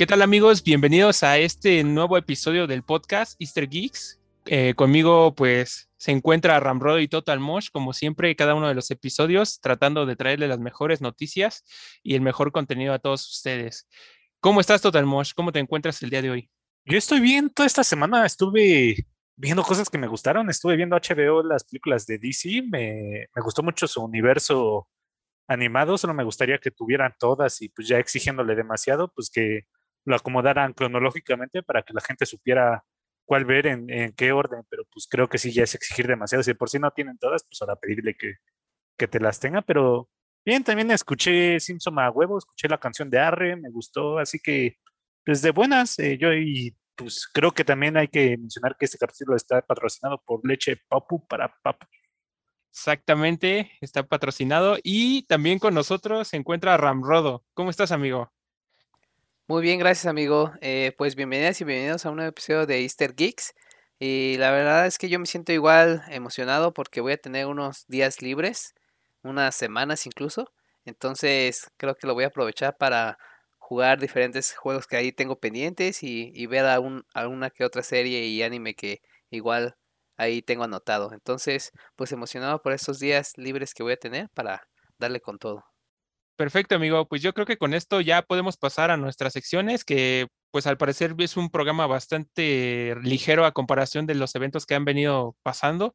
¿Qué tal amigos? Bienvenidos a este nuevo episodio del podcast Easter Geeks. Eh, conmigo pues se encuentra Ramrodo y Total Mosh, como siempre, cada uno de los episodios, tratando de traerle las mejores noticias y el mejor contenido a todos ustedes. ¿Cómo estás, Total Mosh? ¿Cómo te encuentras el día de hoy? Yo estoy bien, toda esta semana estuve viendo cosas que me gustaron, estuve viendo HBO, las películas de DC, me, me gustó mucho su universo animado, solo me gustaría que tuvieran todas y pues ya exigiéndole demasiado, pues que lo acomodaran cronológicamente para que la gente supiera cuál ver en, qué orden, pero pues creo que sí ya es exigir demasiado. Si por sí no tienen todas, pues ahora pedirle que, que te las tenga, pero bien, también escuché Simpson a huevo, escuché la canción de Arre, me gustó, así que pues de buenas, eh, yo y pues creo que también hay que mencionar que este capítulo está patrocinado por Leche Papu para Papu. Exactamente, está patrocinado y también con nosotros se encuentra Ramrodo. ¿Cómo estás, amigo? Muy bien, gracias amigo. Eh, pues bienvenidas y bienvenidos a un nuevo episodio de Easter Geeks. Y la verdad es que yo me siento igual emocionado porque voy a tener unos días libres, unas semanas incluso. Entonces creo que lo voy a aprovechar para jugar diferentes juegos que ahí tengo pendientes y, ver alguna que otra serie y anime que igual ahí tengo anotado. Entonces, pues emocionado por estos días libres que voy a tener para darle con todo. Perfecto, amigo. Pues yo creo que con esto ya podemos pasar a nuestras secciones, que pues al parecer es un programa bastante ligero a comparación de los eventos que han venido pasando,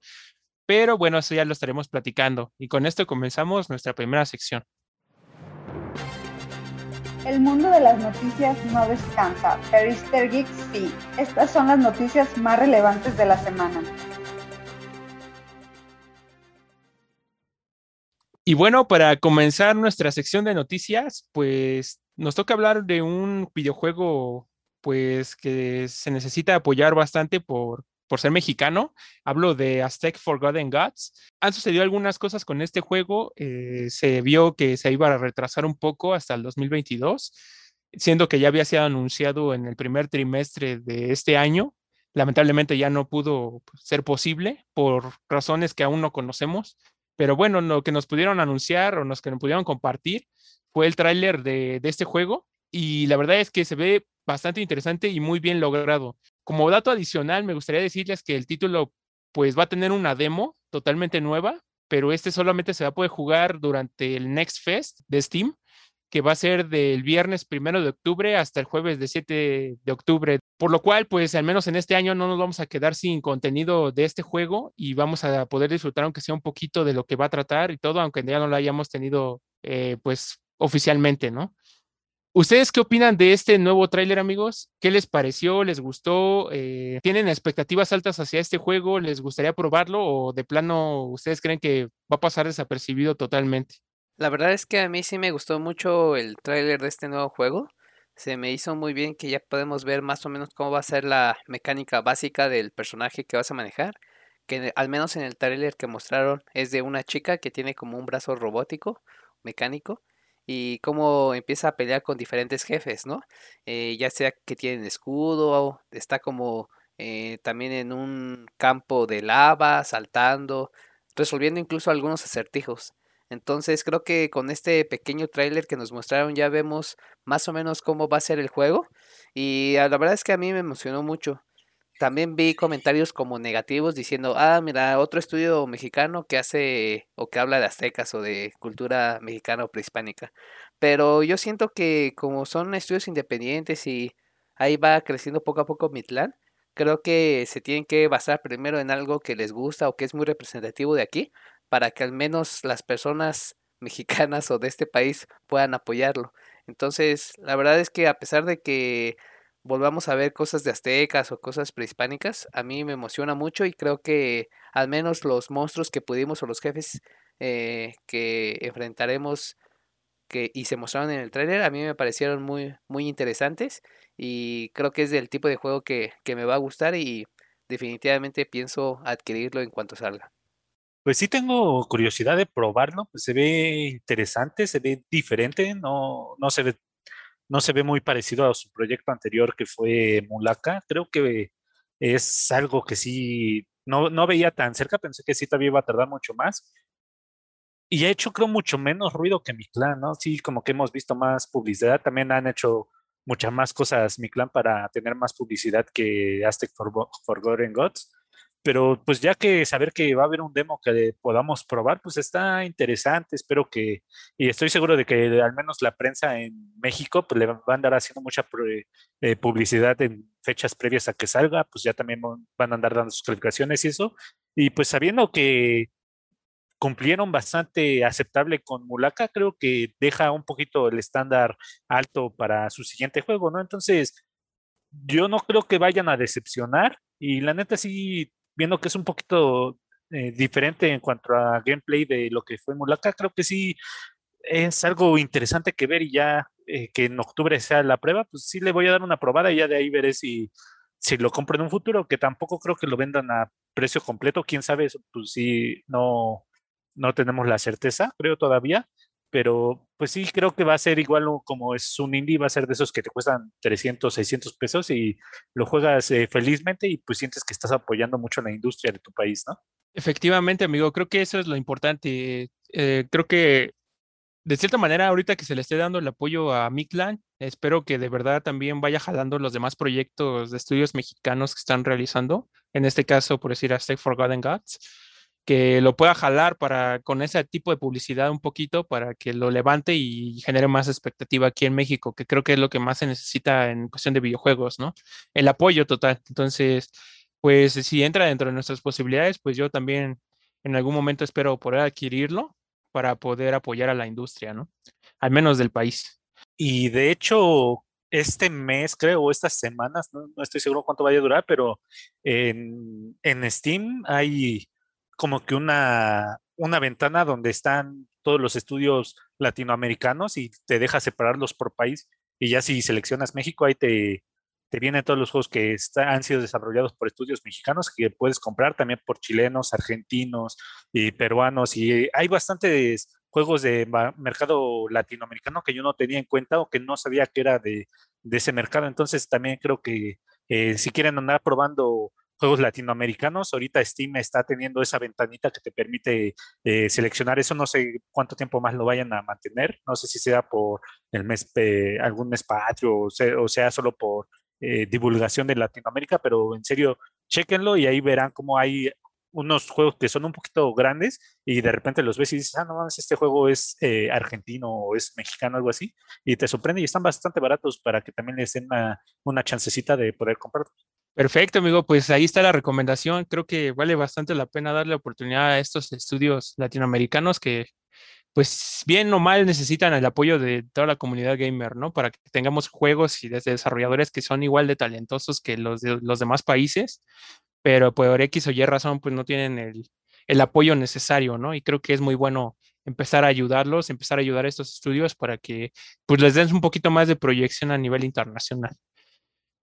pero bueno, eso ya lo estaremos platicando. Y con esto comenzamos nuestra primera sección. El mundo de las noticias no descansa, pero sí. Estas son las noticias más relevantes de la semana. Y bueno, para comenzar nuestra sección de noticias, pues nos toca hablar de un videojuego pues que se necesita apoyar bastante por, por ser mexicano. Hablo de Aztec Forgotten Gods. Han sucedido algunas cosas con este juego. Eh, se vio que se iba a retrasar un poco hasta el 2022, siendo que ya había sido anunciado en el primer trimestre de este año. Lamentablemente ya no pudo ser posible por razones que aún no conocemos. Pero bueno, lo que nos pudieron anunciar o los que nos pudieron compartir fue el tráiler de, de, este juego y la verdad es que se ve bastante interesante y muy bien logrado. Como dato adicional, me gustaría decirles que el título pues va a tener una demo totalmente nueva, pero este solamente se va a poder jugar durante el Next Fest de Steam que va a ser del viernes primero de octubre hasta el jueves de 7 de octubre. Por lo cual, pues al menos en este año no nos vamos a quedar sin contenido de este juego y vamos a poder disfrutar aunque sea un poquito de lo que va a tratar y todo, aunque ya no lo hayamos tenido eh, pues oficialmente, ¿no? ¿Ustedes qué opinan de este nuevo tráiler, amigos? ¿Qué les pareció? ¿Les gustó? Eh, ¿Tienen expectativas altas hacia este juego? ¿Les gustaría probarlo o de plano ustedes creen que va a pasar desapercibido totalmente? La verdad es que a mí sí me gustó mucho el tráiler de este nuevo juego. Se me hizo muy bien que ya podemos ver más o menos cómo va a ser la mecánica básica del personaje que vas a manejar. Que al menos en el tráiler que mostraron es de una chica que tiene como un brazo robótico, mecánico, y cómo empieza a pelear con diferentes jefes, ¿no? Eh, ya sea que tienen escudo, está como eh, también en un campo de lava, saltando, resolviendo incluso algunos acertijos. Entonces creo que con este pequeño tráiler que nos mostraron ya vemos más o menos cómo va a ser el juego y la verdad es que a mí me emocionó mucho. También vi comentarios como negativos diciendo, ah, mira, otro estudio mexicano que hace o que habla de aztecas o de cultura mexicana o prehispánica. Pero yo siento que como son estudios independientes y ahí va creciendo poco a poco Mitlán, creo que se tienen que basar primero en algo que les gusta o que es muy representativo de aquí para que al menos las personas mexicanas o de este país puedan apoyarlo. Entonces, la verdad es que a pesar de que volvamos a ver cosas de aztecas o cosas prehispánicas, a mí me emociona mucho y creo que al menos los monstruos que pudimos o los jefes eh, que enfrentaremos que y se mostraron en el tráiler, a mí me parecieron muy, muy interesantes y creo que es del tipo de juego que, que me va a gustar y definitivamente pienso adquirirlo en cuanto salga. Pues sí tengo curiosidad de probarlo, pues se ve interesante, se ve diferente, no, no se ve, no se ve muy parecido a su proyecto anterior que fue Mulaka. Creo que es algo que sí no, no veía tan cerca, pensé que sí todavía iba a tardar mucho más. Y ha hecho, creo, mucho menos ruido que mi clan, ¿no? Sí, como que hemos visto más publicidad. También han hecho muchas más cosas mi clan para tener más publicidad que Aztec for Forgotten Gods pero pues ya que saber que va a haber un demo que podamos probar, pues está interesante, espero que, y estoy seguro de que al menos la prensa en México pues le va a andar haciendo mucha eh, publicidad en fechas previas a que salga, pues ya también van a andar dando sus calificaciones y eso, y pues sabiendo que cumplieron bastante aceptable con Mulaka, creo que deja un poquito el estándar alto para su siguiente juego, ¿no? Entonces, yo no creo que vayan a decepcionar y la neta sí viendo que es un poquito eh, diferente en cuanto a gameplay de lo que fue Mulaka, creo que sí es algo interesante que ver y ya eh, que en octubre sea la prueba, pues sí le voy a dar una probada y ya de ahí veré si, si lo compro en un futuro, que tampoco creo que lo vendan a precio completo, quién sabe, pues sí, no, no tenemos la certeza, creo todavía, pero pues sí, creo que va a ser igual como es un indie, va a ser de esos que te cuestan 300, 600 pesos y lo juegas eh, felizmente y pues sientes que estás apoyando mucho la industria de tu país, ¿no? Efectivamente, amigo, creo que eso es lo importante. Eh, creo que de cierta manera, ahorita que se le esté dando el apoyo a Miclan, espero que de verdad también vaya jalando los demás proyectos de estudios mexicanos que están realizando. En este caso, por decir, a Stake Forgotten Gods que lo pueda jalar para con ese tipo de publicidad un poquito para que lo levante y genere más expectativa aquí en México, que creo que es lo que más se necesita en cuestión de videojuegos, ¿no? El apoyo total. Entonces, pues si entra dentro de nuestras posibilidades, pues yo también en algún momento espero poder adquirirlo para poder apoyar a la industria, ¿no? Al menos del país. Y de hecho, este mes, creo, estas semanas, no, estoy seguro cuánto vaya a durar, pero en, en Steam hay como que una, una ventana donde están todos los estudios latinoamericanos y te deja separarlos por país. Y ya si seleccionas México, ahí te, te vienen todos los juegos que han sido desarrollados por estudios mexicanos que puedes comprar también por chilenos, argentinos y peruanos. Y hay bastantes juegos de mercado latinoamericano que yo no tenía en cuenta o que no sabía que era de, de ese mercado. Entonces también creo que eh, si quieren andar probando juegos latinoamericanos. Ahorita Steam está teniendo esa ventanita que te permite eh, seleccionar eso. No sé cuánto tiempo más lo vayan a mantener. No sé si sea por el mes, algún mes patrio o sea, solo por eh, divulgación de Latinoamérica, pero en serio, chequenlo y ahí verán cómo hay unos juegos que son un poquito grandes y de repente los ves y dices, ah, no mames, este juego es eh, argentino o es mexicano, algo así, y te sorprende y están bastante baratos para que también les den una, una chancecita de poder comprarlos. Perfecto, amigo. Pues ahí está la recomendación. Creo que vale bastante la pena darle oportunidad a estos estudios latinoamericanos que, pues bien o mal, necesitan el apoyo de toda la comunidad gamer, ¿no? Para que tengamos juegos y desde desarrolladores que son igual de talentosos que los de los demás países, pero por X o Y razón, pues no tienen el, el apoyo necesario, ¿no? Y creo que es muy bueno empezar a ayudarlos, empezar a ayudar a estos estudios para que pues les den un poquito más de proyección a nivel internacional.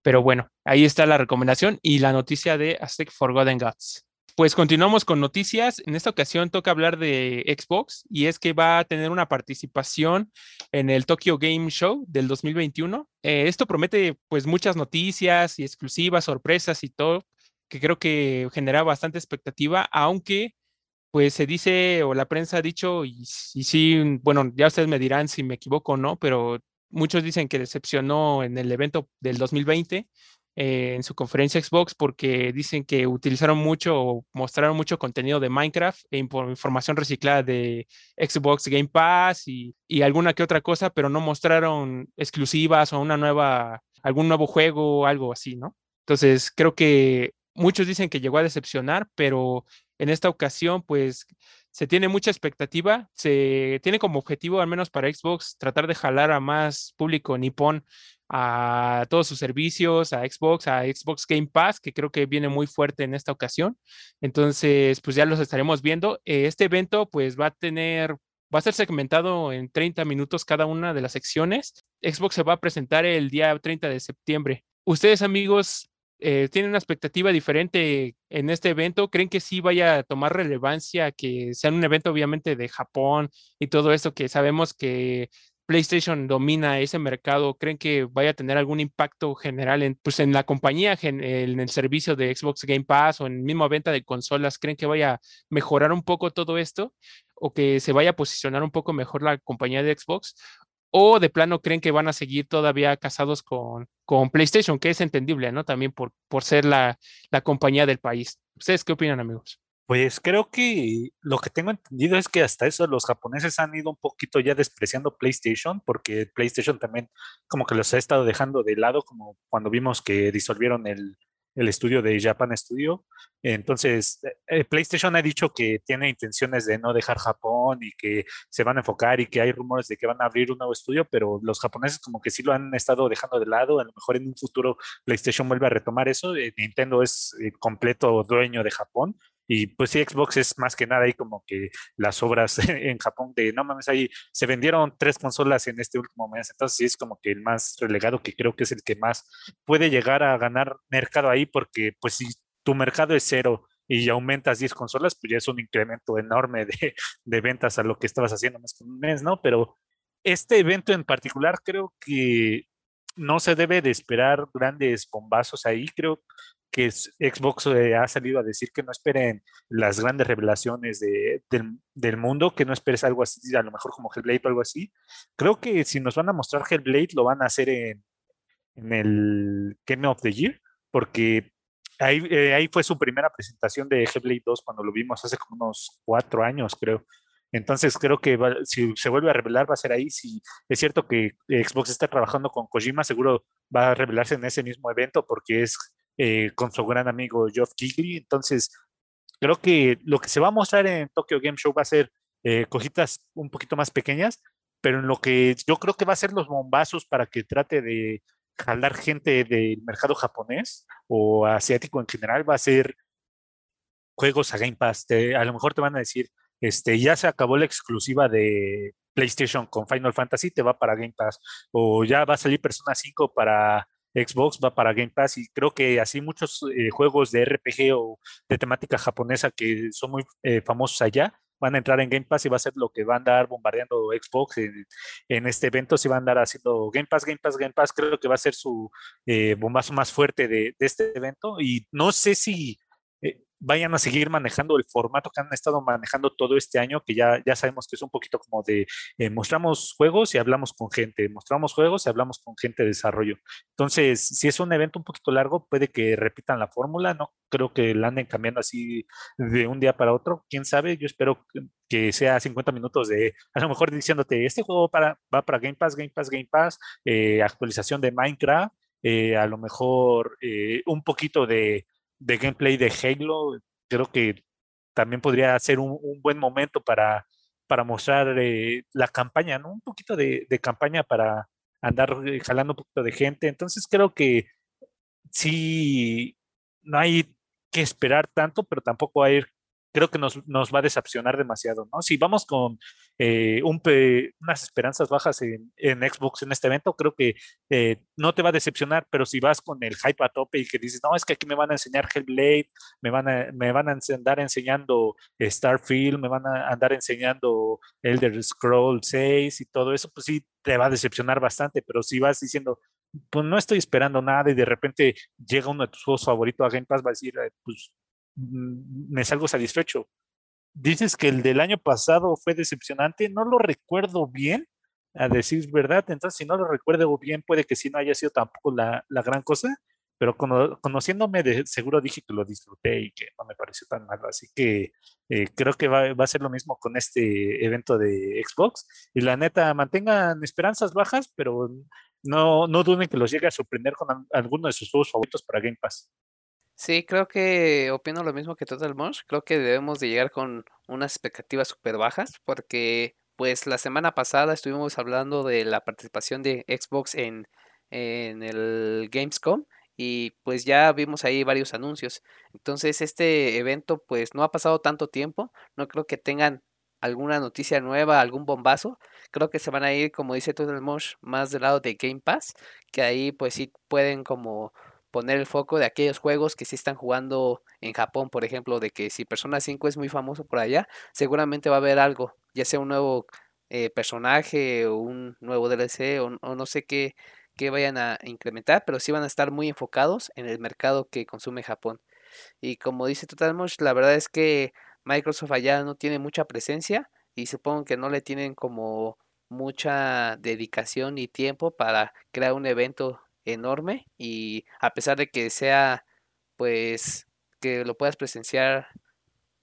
Pero bueno, ahí está la recomendación y la noticia de Aztec Forgotten Gods. Pues continuamos con noticias. En esta ocasión toca hablar de Xbox y es que va a tener una participación en el Tokyo Game Show del 2021. Eh, esto promete pues muchas noticias y exclusivas, sorpresas y todo, que creo que genera bastante expectativa, aunque pues se dice o la prensa ha dicho y, y sí, bueno, ya ustedes me dirán si me equivoco o no, pero muchos dicen que decepcionó en el evento del 2020 eh, en su conferencia Xbox porque dicen que utilizaron mucho o mostraron mucho contenido de Minecraft e información reciclada de Xbox Game Pass y, alguna que otra cosa, pero no mostraron exclusivas o una nueva, algún nuevo juego o algo así, ¿no? Entonces, creo que muchos dicen que llegó a decepcionar, pero en esta ocasión, pues se tiene mucha expectativa, se tiene como objetivo, al menos para Xbox, tratar de jalar a más público nipón a todos sus servicios, a Xbox, a Xbox Game Pass, que creo que viene muy fuerte en esta ocasión. Entonces, pues ya los estaremos viendo. Eh, este evento, pues va a tener Va a ser segmentado en 30 minutos cada una de las secciones. Xbox se va a presentar el día 30 de septiembre. Ustedes, amigos, eh, tienen una expectativa diferente en este evento? ¿Creen que sí vaya a tomar relevancia, que sea un evento obviamente de Japón y todo esto que sabemos que PlayStation domina ese mercado? ¿Creen que vaya a tener algún impacto general en, pues, en la compañía, en el servicio de Xbox Game Pass o en misma venta de consolas? ¿Creen que vaya a mejorar un poco todo esto? ¿O que se vaya a posicionar un poco mejor la compañía de Xbox? O de plano creen que van a seguir todavía casados con, con PlayStation, que es entendible, ¿no? También por, por ser la, la compañía del país. ¿Ustedes qué opinan, amigos? Pues creo que lo que tengo entendido es que hasta eso los japoneses han ido un poquito ya despreciando PlayStation, porque PlayStation también como que los ha estado dejando de lado, como cuando vimos que disolvieron el, el estudio de Japan Studio. Entonces, eh, eh, PlayStation ha dicho que tiene intenciones de no dejar Japón y que se van a enfocar y que hay rumores de que van a abrir un nuevo estudio, pero los japoneses como que sí lo han estado dejando de lado. A lo mejor en un futuro PlayStation vuelve a retomar eso. Eh, Nintendo es completo dueño de Japón y pues sí, Xbox es más que nada ahí como que las obras en Japón de, no mames, ahí se vendieron tres consolas en este último mes, entonces sí es como que el más relegado, que creo que es el que más puede llegar a ganar mercado ahí, porque pues si tu mercado es cero y aumentas 10 consolas, pues ya es un incremento enorme de, de ventas a lo que estabas haciendo mes con un mes, ¿no? Pero este evento en particular creo que no se debe de esperar grandes bombazos ahí. Creo que Xbox eh, ha salido a decir que no esperen las grandes revelaciones de, del, mundo, que no esperes algo así, a lo mejor como Hellblade o algo así. Creo que si nos van a mostrar Hellblade, lo van a hacer en, en el Game of the Year, porque ahí, eh, ahí fue su primera presentación de Hellblade 2 cuando lo vimos hace como unos cuatro años, creo. Entonces creo que si se vuelve a revelar va a ser ahí. Si es cierto que Xbox está trabajando con Kojima, seguro va a revelarse en ese mismo evento porque es eh, con su gran amigo Geoff Keighley. Entonces, creo que lo que se va a mostrar en Tokyo Game Show va a ser eh, cositas un poquito más pequeñas, pero en lo que yo creo que va a ser los bombazos para que trate de jalar gente del mercado japonés o asiático en general, va a ser juegos a Game Pass. a lo mejor te van a decir, este, ya se acabó la exclusiva de PlayStation con Final Fantasy, te va para Game Pass, o ya va a salir Persona 5 para Xbox va para Game Pass y creo que así muchos eh, juegos de RPG o de temática japonesa que son muy eh, famosos allá van a entrar en Game Pass y va a ser lo que va a andar bombardeando Xbox en, este evento, si va a andar haciendo Game Pass, Game Pass, Game Pass, creo que va a ser su eh, bombazo más fuerte de, este evento y no sé si vayan a seguir manejando el formato que han estado manejando todo este año, que ya, ya sabemos que es un poquito como de eh, mostramos juegos y hablamos con gente, mostramos juegos y hablamos con gente de desarrollo. Entonces, si es un evento un poquito largo, puede que repitan la fórmula, no creo que la anden cambiando así de un día para otro, quién sabe, yo espero que sea 50 minutos de, a lo mejor diciéndote, este juego para, va para Game Pass, Game Pass, Game Pass, eh, actualización de Minecraft, eh, a lo mejor un poquito de de gameplay de Halo, creo que también podría ser un, buen momento para, para mostrar eh, la campaña, ¿no? Un poquito de, de, campaña para andar eh, jalando un poquito de gente. Entonces creo que sí, no hay que esperar tanto, pero tampoco hay creo que nos, nos va a decepcionar demasiado, ¿no? Si vamos con eh, un unas esperanzas bajas en, en, Xbox en este evento, creo que eh, no te va a decepcionar, pero si vas con el hype a tope y que dices, no, es que aquí me van a enseñar Hellblade, me van a, me van a andar enseñando Starfield, me van a andar enseñando Elder Scroll 6 y todo eso, pues sí, te va a decepcionar bastante, pero si vas diciendo, pues no estoy esperando nada y de repente llega uno de tus juegos favoritos a Game Pass, va a decir, pues me salgo satisfecho. Dices que el del año pasado fue decepcionante, no lo recuerdo bien, a decir verdad, entonces si no lo recuerdo bien, puede que sí no haya sido tampoco la, la gran cosa, pero conociéndome de seguro dije que lo disfruté y que no me pareció tan malo, así que eh, creo que va, va, a ser lo mismo con este evento de Xbox y la neta, mantengan esperanzas bajas, pero no, no duden que los llegue a sorprender con alguno de sus juegos favoritos para Game Pass. Sí, creo que opino lo mismo que Total Mosh. Creo que debemos de llegar con unas expectativas súper bajas porque pues la semana pasada estuvimos hablando de la participación de Xbox en, en el Gamescom y pues ya vimos ahí varios anuncios. Entonces este evento pues no ha pasado tanto tiempo, no creo que tengan alguna noticia nueva, algún bombazo, creo que se van a ir, como dice Mosh, más del lado de Game Pass, que ahí pues sí pueden como poner el foco de aquellos juegos que sí están jugando en Japón, por ejemplo, de que si Persona 5 es muy famoso por allá, seguramente va a haber algo, ya sea un nuevo eh, personaje o un nuevo DLC o, no sé qué, qué vayan a incrementar, pero sí van a estar muy enfocados en el mercado que consume Japón. Y como dice Totalmosh, la verdad es que Microsoft allá no tiene mucha presencia y supongo que no le tienen como mucha dedicación y tiempo para crear un evento enorme y a pesar de que sea pues que lo puedas presenciar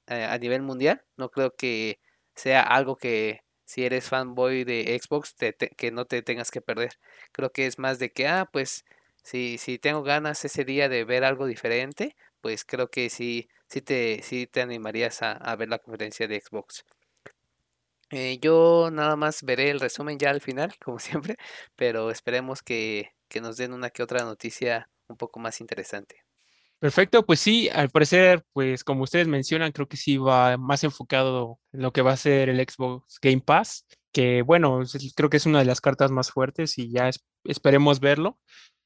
eh, a nivel mundial, no creo que sea algo que si eres fanboy de Xbox que no te tengas que perder. Creo que es más de que, ah, pues si, si tengo ganas ese día de ver algo diferente, pues creo que sí, sí, te, sí te animarías a, ver la conferencia de Xbox. Eh, yo nada más veré el resumen ya al final, como siempre, pero esperemos que, que nos den una que otra noticia un poco más interesante. Perfecto, pues sí, al parecer, pues como ustedes mencionan, creo que sí va más enfocado en lo que va a ser el Xbox Game Pass, que bueno, creo que es una de las cartas más fuertes y ya esperemos verlo.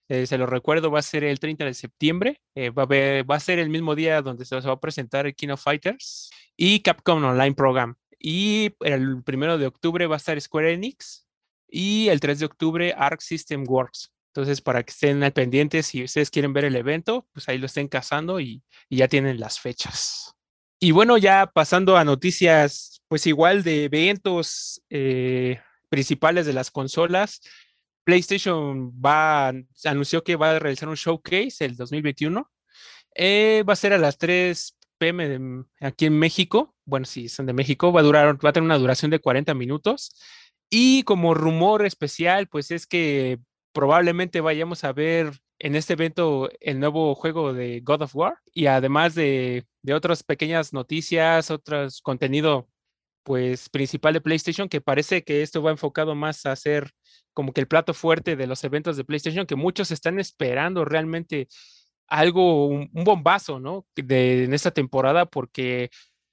Eh, se lo recuerdo, va a ser el 30 de septiembre, eh, va, a va a ser el mismo día donde se va a presentar el King of Fighters y Capcom Online Program. Y el primero de octubre va a estar Square Enix y el 3 de octubre Arc System Works. Entonces, para que estén al pendiente, si ustedes quieren ver el evento, pues ahí lo estén cazando y, ya tienen las fechas. Y bueno, ya pasando a noticias, pues igual de eventos eh, principales de las consolas, PlayStation va, anunció que va a realizar un showcase el 2021. Eh, va a ser a las 3 pm aquí en México. Bueno, si son de México, va a durar, va a tener una duración de 40 minutos. Y como rumor especial, pues es que probablemente vayamos a ver en este evento el nuevo juego de God of War y además de, otras pequeñas noticias, otros contenido pues principal de PlayStation que parece que esto va enfocado más a ser como que el plato fuerte de los eventos de PlayStation que muchos están esperando realmente algo, un, bombazo, ¿no? De, en esta temporada porque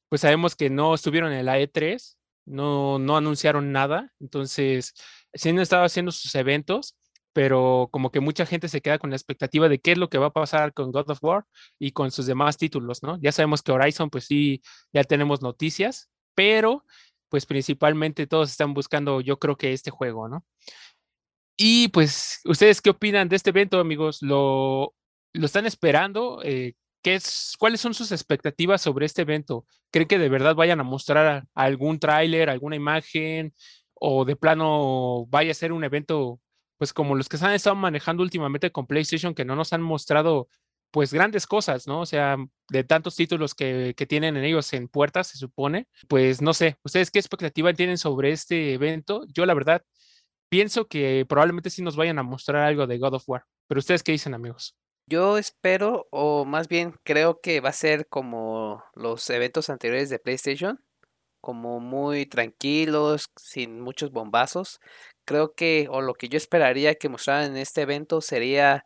pues sabemos que no estuvieron en la E3, no, no anunciaron nada, entonces sí han estado haciendo sus eventos, pero como que mucha gente se queda con la expectativa de qué es lo que va a pasar con God of War y con sus demás títulos, ¿no? Ya sabemos que Horizon, pues sí, ya tenemos noticias, pero pues principalmente todos están buscando, yo creo que este juego, ¿no? Y pues, ¿ustedes qué opinan de este evento, amigos? ¿Lo, lo están esperando? Eh, ¿qué es, ¿Cuáles son sus expectativas sobre este evento? ¿Creen que de verdad vayan a mostrar algún tráiler, alguna imagen? ¿O de plano vaya a ser un evento pues como los que se han estado manejando últimamente con PlayStation, que no nos han mostrado pues grandes cosas, ¿no? O sea, de tantos títulos que, tienen en ellos en puertas, se supone. Pues no sé, ¿ustedes qué expectativa tienen sobre este evento? Yo la verdad pienso que probablemente sí nos vayan a mostrar algo de God of War. Pero ustedes qué dicen, amigos? Yo espero, o más bien creo que va a ser como los eventos anteriores de PlayStation, como muy tranquilos, sin muchos bombazos creo que, o lo que yo esperaría que mostraran en este evento sería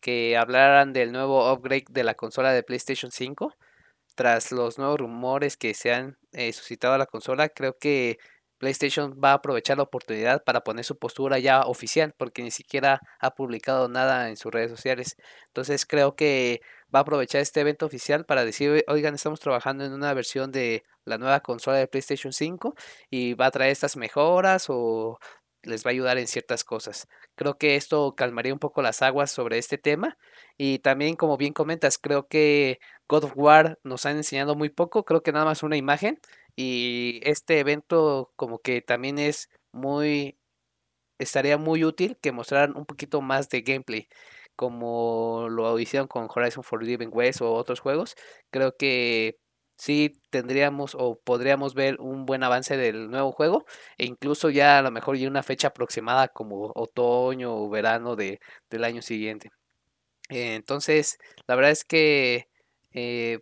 que hablaran del nuevo upgrade de la consola de PlayStation 5. Tras los nuevos rumores que se han eh, suscitado a la consola, creo que PlayStation va a aprovechar la oportunidad para poner su postura ya oficial, porque ni siquiera ha publicado nada en sus redes sociales. Entonces creo que va a aprovechar este evento oficial para decir, oigan, estamos trabajando en una versión de la nueva consola de PlayStation 5 y va a traer estas mejoras o les va a ayudar en ciertas cosas. Creo que esto calmaría un poco las aguas sobre este tema. Y también, como bien comentas, creo que God of War nos han enseñado muy poco, creo que nada más una imagen. Y este evento como que también es muy... estaría muy útil que mostraran un poquito más de gameplay como lo hicieron con Horizon Forbidden West o otros juegos. Creo que sí tendríamos o podríamos ver un buen avance del nuevo juego e incluso ya a lo mejor ya una fecha aproximada como otoño o verano de, del año siguiente. Entonces, la verdad es que eh,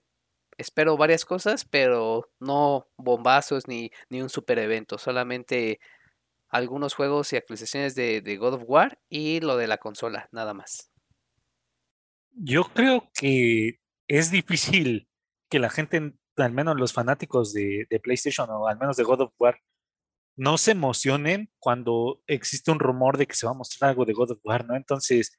espero varias cosas, pero no bombazos ni, ni un super evento, solamente algunos juegos y actualizaciones de, de God of War y lo de la consola, nada más. Yo creo que es difícil que la gente al menos los fanáticos de, PlayStation o al menos de God of War, no se emocionen cuando existe un rumor de que se va a mostrar algo de God of War, ¿no? Entonces,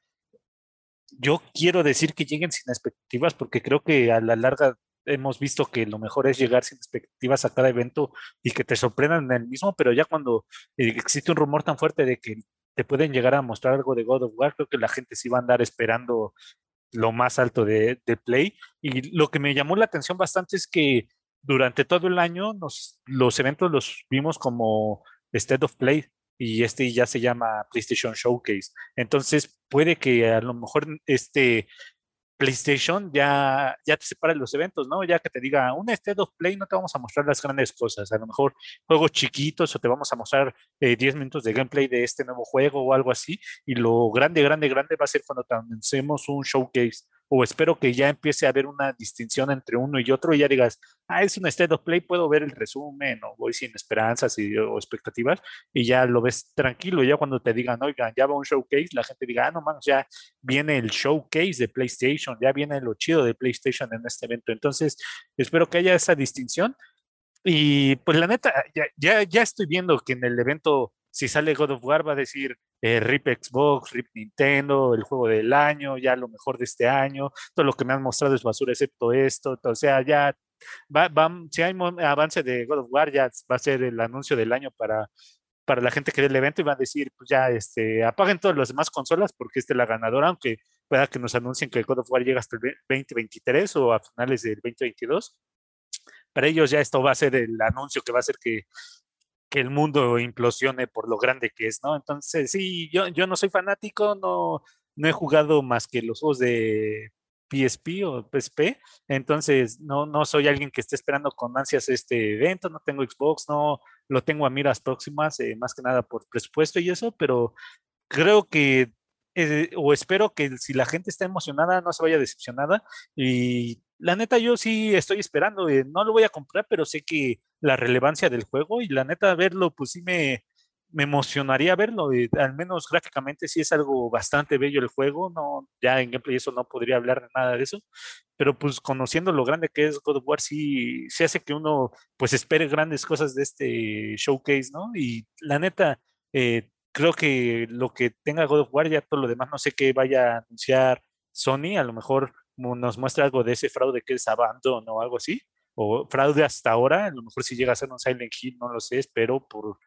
yo quiero decir que lleguen sin expectativas porque creo que a la larga hemos visto que lo mejor es llegar sin expectativas a cada evento y que te sorprendan en el mismo, pero ya cuando eh, existe un rumor tan fuerte de que te pueden llegar a mostrar algo de God of War, creo que la gente sí va a andar esperando lo más alto de, de Play. Y lo que me llamó la atención bastante es que durante todo el año nos, los eventos los vimos como State of Play y este ya se llama PlayStation Showcase. Entonces puede que a lo mejor este PlayStation ya, ya te separa los eventos, ¿no? Ya que te diga, un State of Play no te vamos a mostrar las grandes cosas, a lo mejor juegos chiquitos o te vamos a mostrar 10 eh, minutos de gameplay de este nuevo juego o algo así, y lo grande, grande, grande va a ser cuando comencemos un showcase o espero que ya empiece a haber una distinción entre uno y otro y ya digas, ah, es un state of play, puedo ver el resumen o voy sin esperanzas y, o expectativas y ya lo ves tranquilo. Ya cuando te digan, oigan, ya va un showcase, la gente diga, ah, no mames, ya viene el showcase de PlayStation, ya viene lo chido de PlayStation en este evento. Entonces, espero que haya esa distinción. Y pues la neta, ya, ya, ya estoy viendo que en el evento si sale God of War va a decir eh, RIP Xbox, RIP Nintendo, el juego del año, ya lo mejor de este año, todo lo que me han mostrado es basura excepto esto, o sea, ya va, si hay avance de God of War ya va a ser el anuncio del año para, para la gente que ve el evento y va a decir, pues ya, este, apaguen todas las demás consolas porque esta es la ganadora, aunque pueda que nos anuncien que God of War llega hasta el 2023 o a finales del 2022. Para ellos ya esto va a ser el anuncio que va a hacer que que el mundo implosione por lo grande que es, ¿no? Entonces, sí, yo, yo no soy fanático, no, no he jugado más que los juegos de PSP o PSP, entonces no, no soy alguien que esté esperando con ansias este evento, no tengo Xbox, no lo tengo a miras próximas, eh, más que nada por presupuesto y eso, pero creo que eh, o espero que si la gente está emocionada no se vaya decepcionada y la neta yo sí estoy esperando, eh, no lo voy a comprar, pero sé que la relevancia del juego y la neta verlo, pues sí me, me emocionaría verlo, y al menos gráficamente sí es algo bastante bello el juego, no, ya en gameplay eso no podría hablar de nada de eso, pero pues conociendo lo grande que es God of War sí, sí hace que uno pues espere grandes cosas de este showcase, ¿no? Y la neta, eh, creo que lo que tenga God of War, ya todo lo demás, no sé qué vaya a anunciar Sony, a lo mejor nos muestra algo de ese fraude que es Abandon o algo así, o fraude hasta ahora, a lo mejor si llega a ser un Silent Hill, no lo sé, espero por,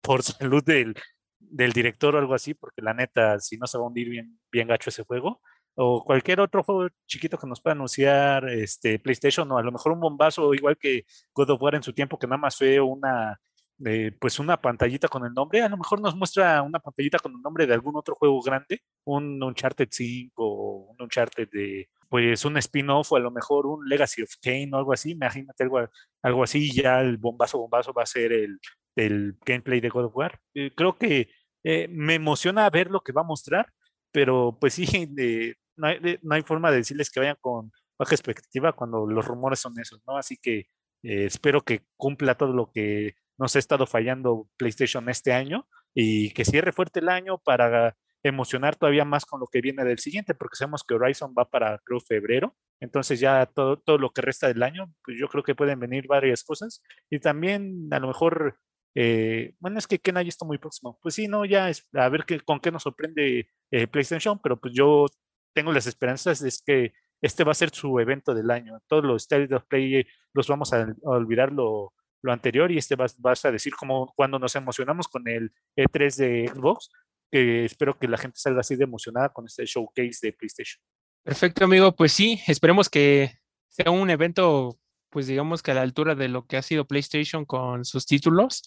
por salud del, del director o algo así, porque la neta, si no se va a hundir bien, bien gacho ese juego, o cualquier otro juego chiquito que nos pueda anunciar este, PlayStation, o a lo mejor un bombazo, igual que God of War en su tiempo, que nada más fue una, eh, pues una pantallita con el nombre, a lo mejor nos muestra una pantallita con el nombre de algún otro juego grande, un Uncharted 5 o un Uncharted de, pues un spin-off o a lo mejor un Legacy of Kane o algo así, imagínate algo, algo así, ya el bombazo bombazo va a ser el, el gameplay de God of War. Eh, creo que eh, me emociona ver lo que va a mostrar, pero pues sí, no, hay, no, hay, forma de decirles que vayan con baja expectativa cuando los rumores son esos, ¿no? Así que espero que cumpla todo lo que nos ha estado fallando PlayStation este año y que cierre fuerte el año para emocionar todavía más con lo que viene del siguiente, porque sabemos que Horizon va para, creo, febrero. Entonces ya todo, todo lo que resta del año, pues yo creo que pueden venir varias cosas. Y también a lo mejor, eh, bueno, es que Kenai está muy próximo. Pues sí, no, ya es, a ver qué, con qué nos sorprende eh, PlayStation, pero pues yo tengo las esperanzas de que este va a ser su evento del año. Todos los State of Play los vamos a, olvidar lo, lo, anterior y este vas, vas a decir como cuando nos emocionamos con el E3 de Xbox, espero que la gente salga así de emocionada con este showcase de PlayStation. Perfecto, amigo. Pues sí, esperemos que sea un evento, pues digamos que a la altura de lo que ha sido PlayStation con sus títulos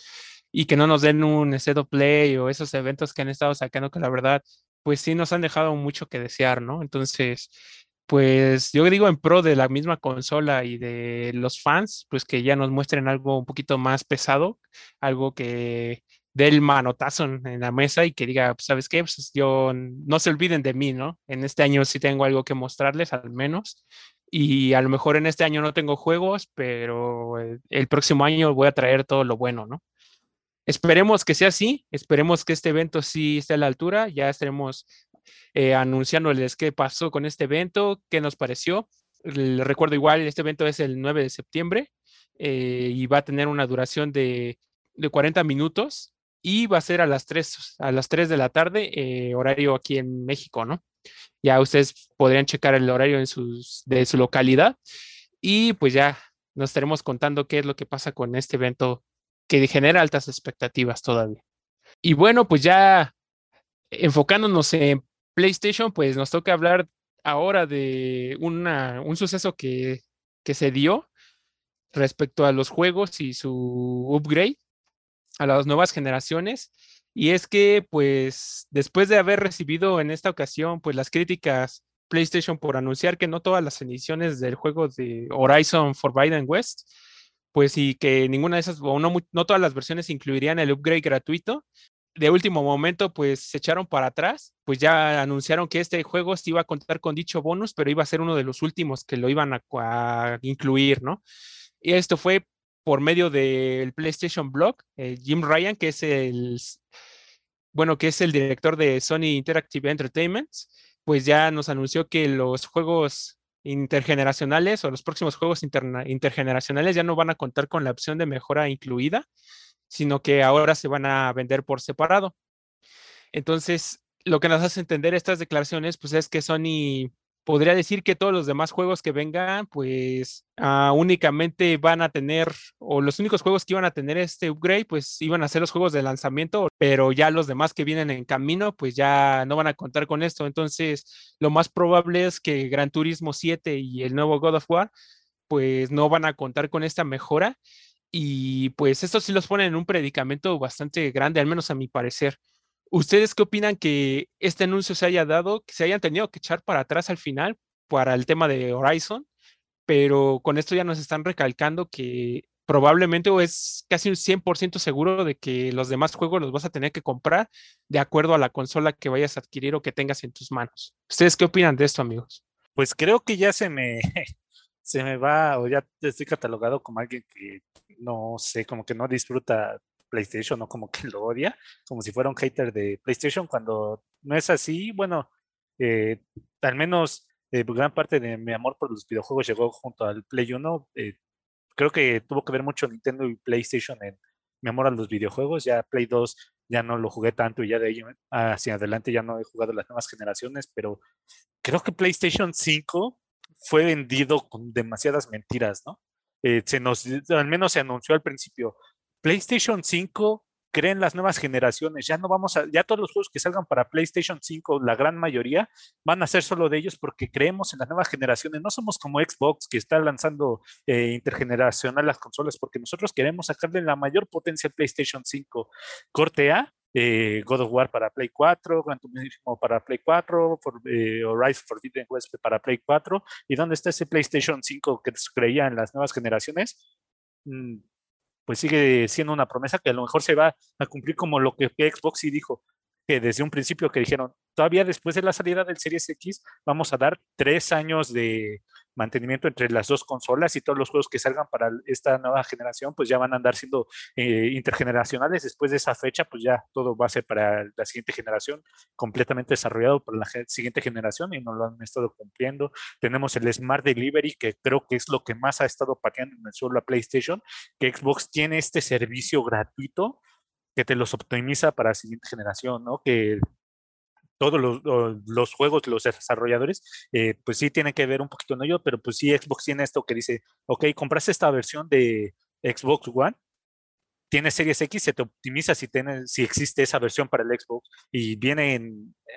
y que no nos den un State Play o esos eventos que han estado sacando que la verdad, pues sí nos han dejado mucho que desear, ¿no? Entonces, pues yo digo en pro de la misma consola y de los fans, pues que ya nos muestren algo un poquito más pesado, algo que del manotazo en la mesa y que diga, ¿sabes qué? Pues yo no se olviden de mí, ¿no? En este año sí tengo algo que mostrarles, al menos. Y a lo mejor en este año no tengo juegos, pero el, próximo año voy a traer todo lo bueno, ¿no? Esperemos que sea así, esperemos que este evento sí esté a la altura, ya estaremos eh, anunciándoles qué pasó con este evento, qué nos pareció Le recuerdo igual, este evento es el 9 de septiembre eh, y va a tener una duración de, de 40 minutos y va a ser a las 3, a las 3 de la tarde, eh, horario aquí en México, ¿no? Ya ustedes podrían checar el horario de su localidad y pues ya nos estaremos contando qué es lo que pasa con este evento que genera altas expectativas todavía. Y bueno, pues ya enfocándonos en PlayStation, pues nos toca hablar ahora de una, un suceso que, que se dio respecto a los juegos y su upgrade a las nuevas generaciones. Y es que, pues, después de haber recibido en esta ocasión, pues, las críticas PlayStation por anunciar que no todas las ediciones del juego de Horizon Forbidden West, pues, y que ninguna de esas, o no, no todas las versiones incluirían el upgrade gratuito, de último momento, pues se echaron para atrás, pues ya anunciaron que este juego sí iba a contar con dicho bonus, pero iba a ser uno de los últimos que lo iban a incluir, ¿no? Y esto fue por medio del PlayStation Blog, eh, Jim Ryan, que es el, bueno, que es el director de Sony Interactive Entertainment, pues ya nos anunció que los juegos intergeneracionales o los próximos juegos intergeneracionales ya no van a contar con la opción de mejora incluida, sino que ahora se van a vender por separado. Entonces, lo que nos hace entender estas declaraciones, pues es que Sony podría decir que todos los demás juegos que vengan, pues uh, únicamente van a tener, o los únicos juegos que iban a tener este upgrade, pues iban a ser los juegos de lanzamiento, pero ya los demás que vienen en camino, pues ya no van a contar con esto. Entonces, lo más probable es que Gran Turismo 7 y el nuevo God of War, pues no van a contar con esta mejora. Y pues esto sí los pone en un predicamento bastante grande, al menos a mi parecer. ¿Ustedes qué opinan que este anuncio se haya dado, que se hayan tenido que echar para atrás al final para el tema de Horizon? Pero con esto ya nos están recalcando que probablemente o es casi un 100% seguro de que los demás juegos los vas a tener que comprar de acuerdo a la consola que vayas a adquirir o que tengas en tus manos. ¿Ustedes qué opinan de esto, amigos? Pues creo que ya se me, se me va, o ya estoy catalogado como alguien que no sé, como que no disfruta PlayStation o como que lo odia, como si fuera un hater de PlayStation, cuando no es así, bueno, eh, al menos eh, gran parte de mi amor por los videojuegos llegó junto al Play 1. Eh, creo que tuvo que ver mucho Nintendo y PlayStation en mi amor a los videojuegos. Ya Play 2 ya no lo jugué tanto y ya de ahí hacia adelante ya no he jugado las nuevas generaciones, pero creo que PlayStation 5 fue vendido con demasiadas mentiras, ¿no? se nos, al menos se anunció al principio, PlayStation 5 creen las nuevas generaciones. Ya no vamos a, ya todos los juegos que salgan para PlayStation 5, la gran mayoría, van a ser solo de ellos porque creemos en las nuevas generaciones. No somos como Xbox que está lanzando eh, intergeneracional las consolas, porque nosotros queremos sacarle la mayor potencia al PlayStation 5. Corte A, eh, God of War para Play 4, Gran Turismo para Play 4, for, eh, Horizon Forbidden West para Play 4. ¿Y dónde está ese PlayStation 5 que creía en las nuevas generaciones? Pues sigue siendo una promesa que a lo mejor se va a cumplir como lo que Xbox sí dijo, que desde un principio que dijeron, todavía después de la salida del Series X, vamos a dar tres años de mantenimiento entre las dos consolas y todos los juegos que salgan para esta nueva generación, pues ya van a andar siendo eh, intergeneracionales. Después de esa fecha, pues ya todo va a ser para la siguiente generación, completamente desarrollado por la siguiente generación y no lo han estado cumpliendo. Tenemos el Smart Delivery, que creo que es lo que más ha estado pateando en el suelo a PlayStation, que Xbox tiene este servicio gratuito que te los optimiza para la siguiente generación, ¿no? Que todos los, juegos, los desarrolladores, eh, pues sí tienen que ver un poquito en ello, pero pues sí Xbox tiene esto que dice, ok, compraste esta versión de Xbox One, tienes Series X, se te optimiza si, tiene, si existe esa versión para el Xbox y viene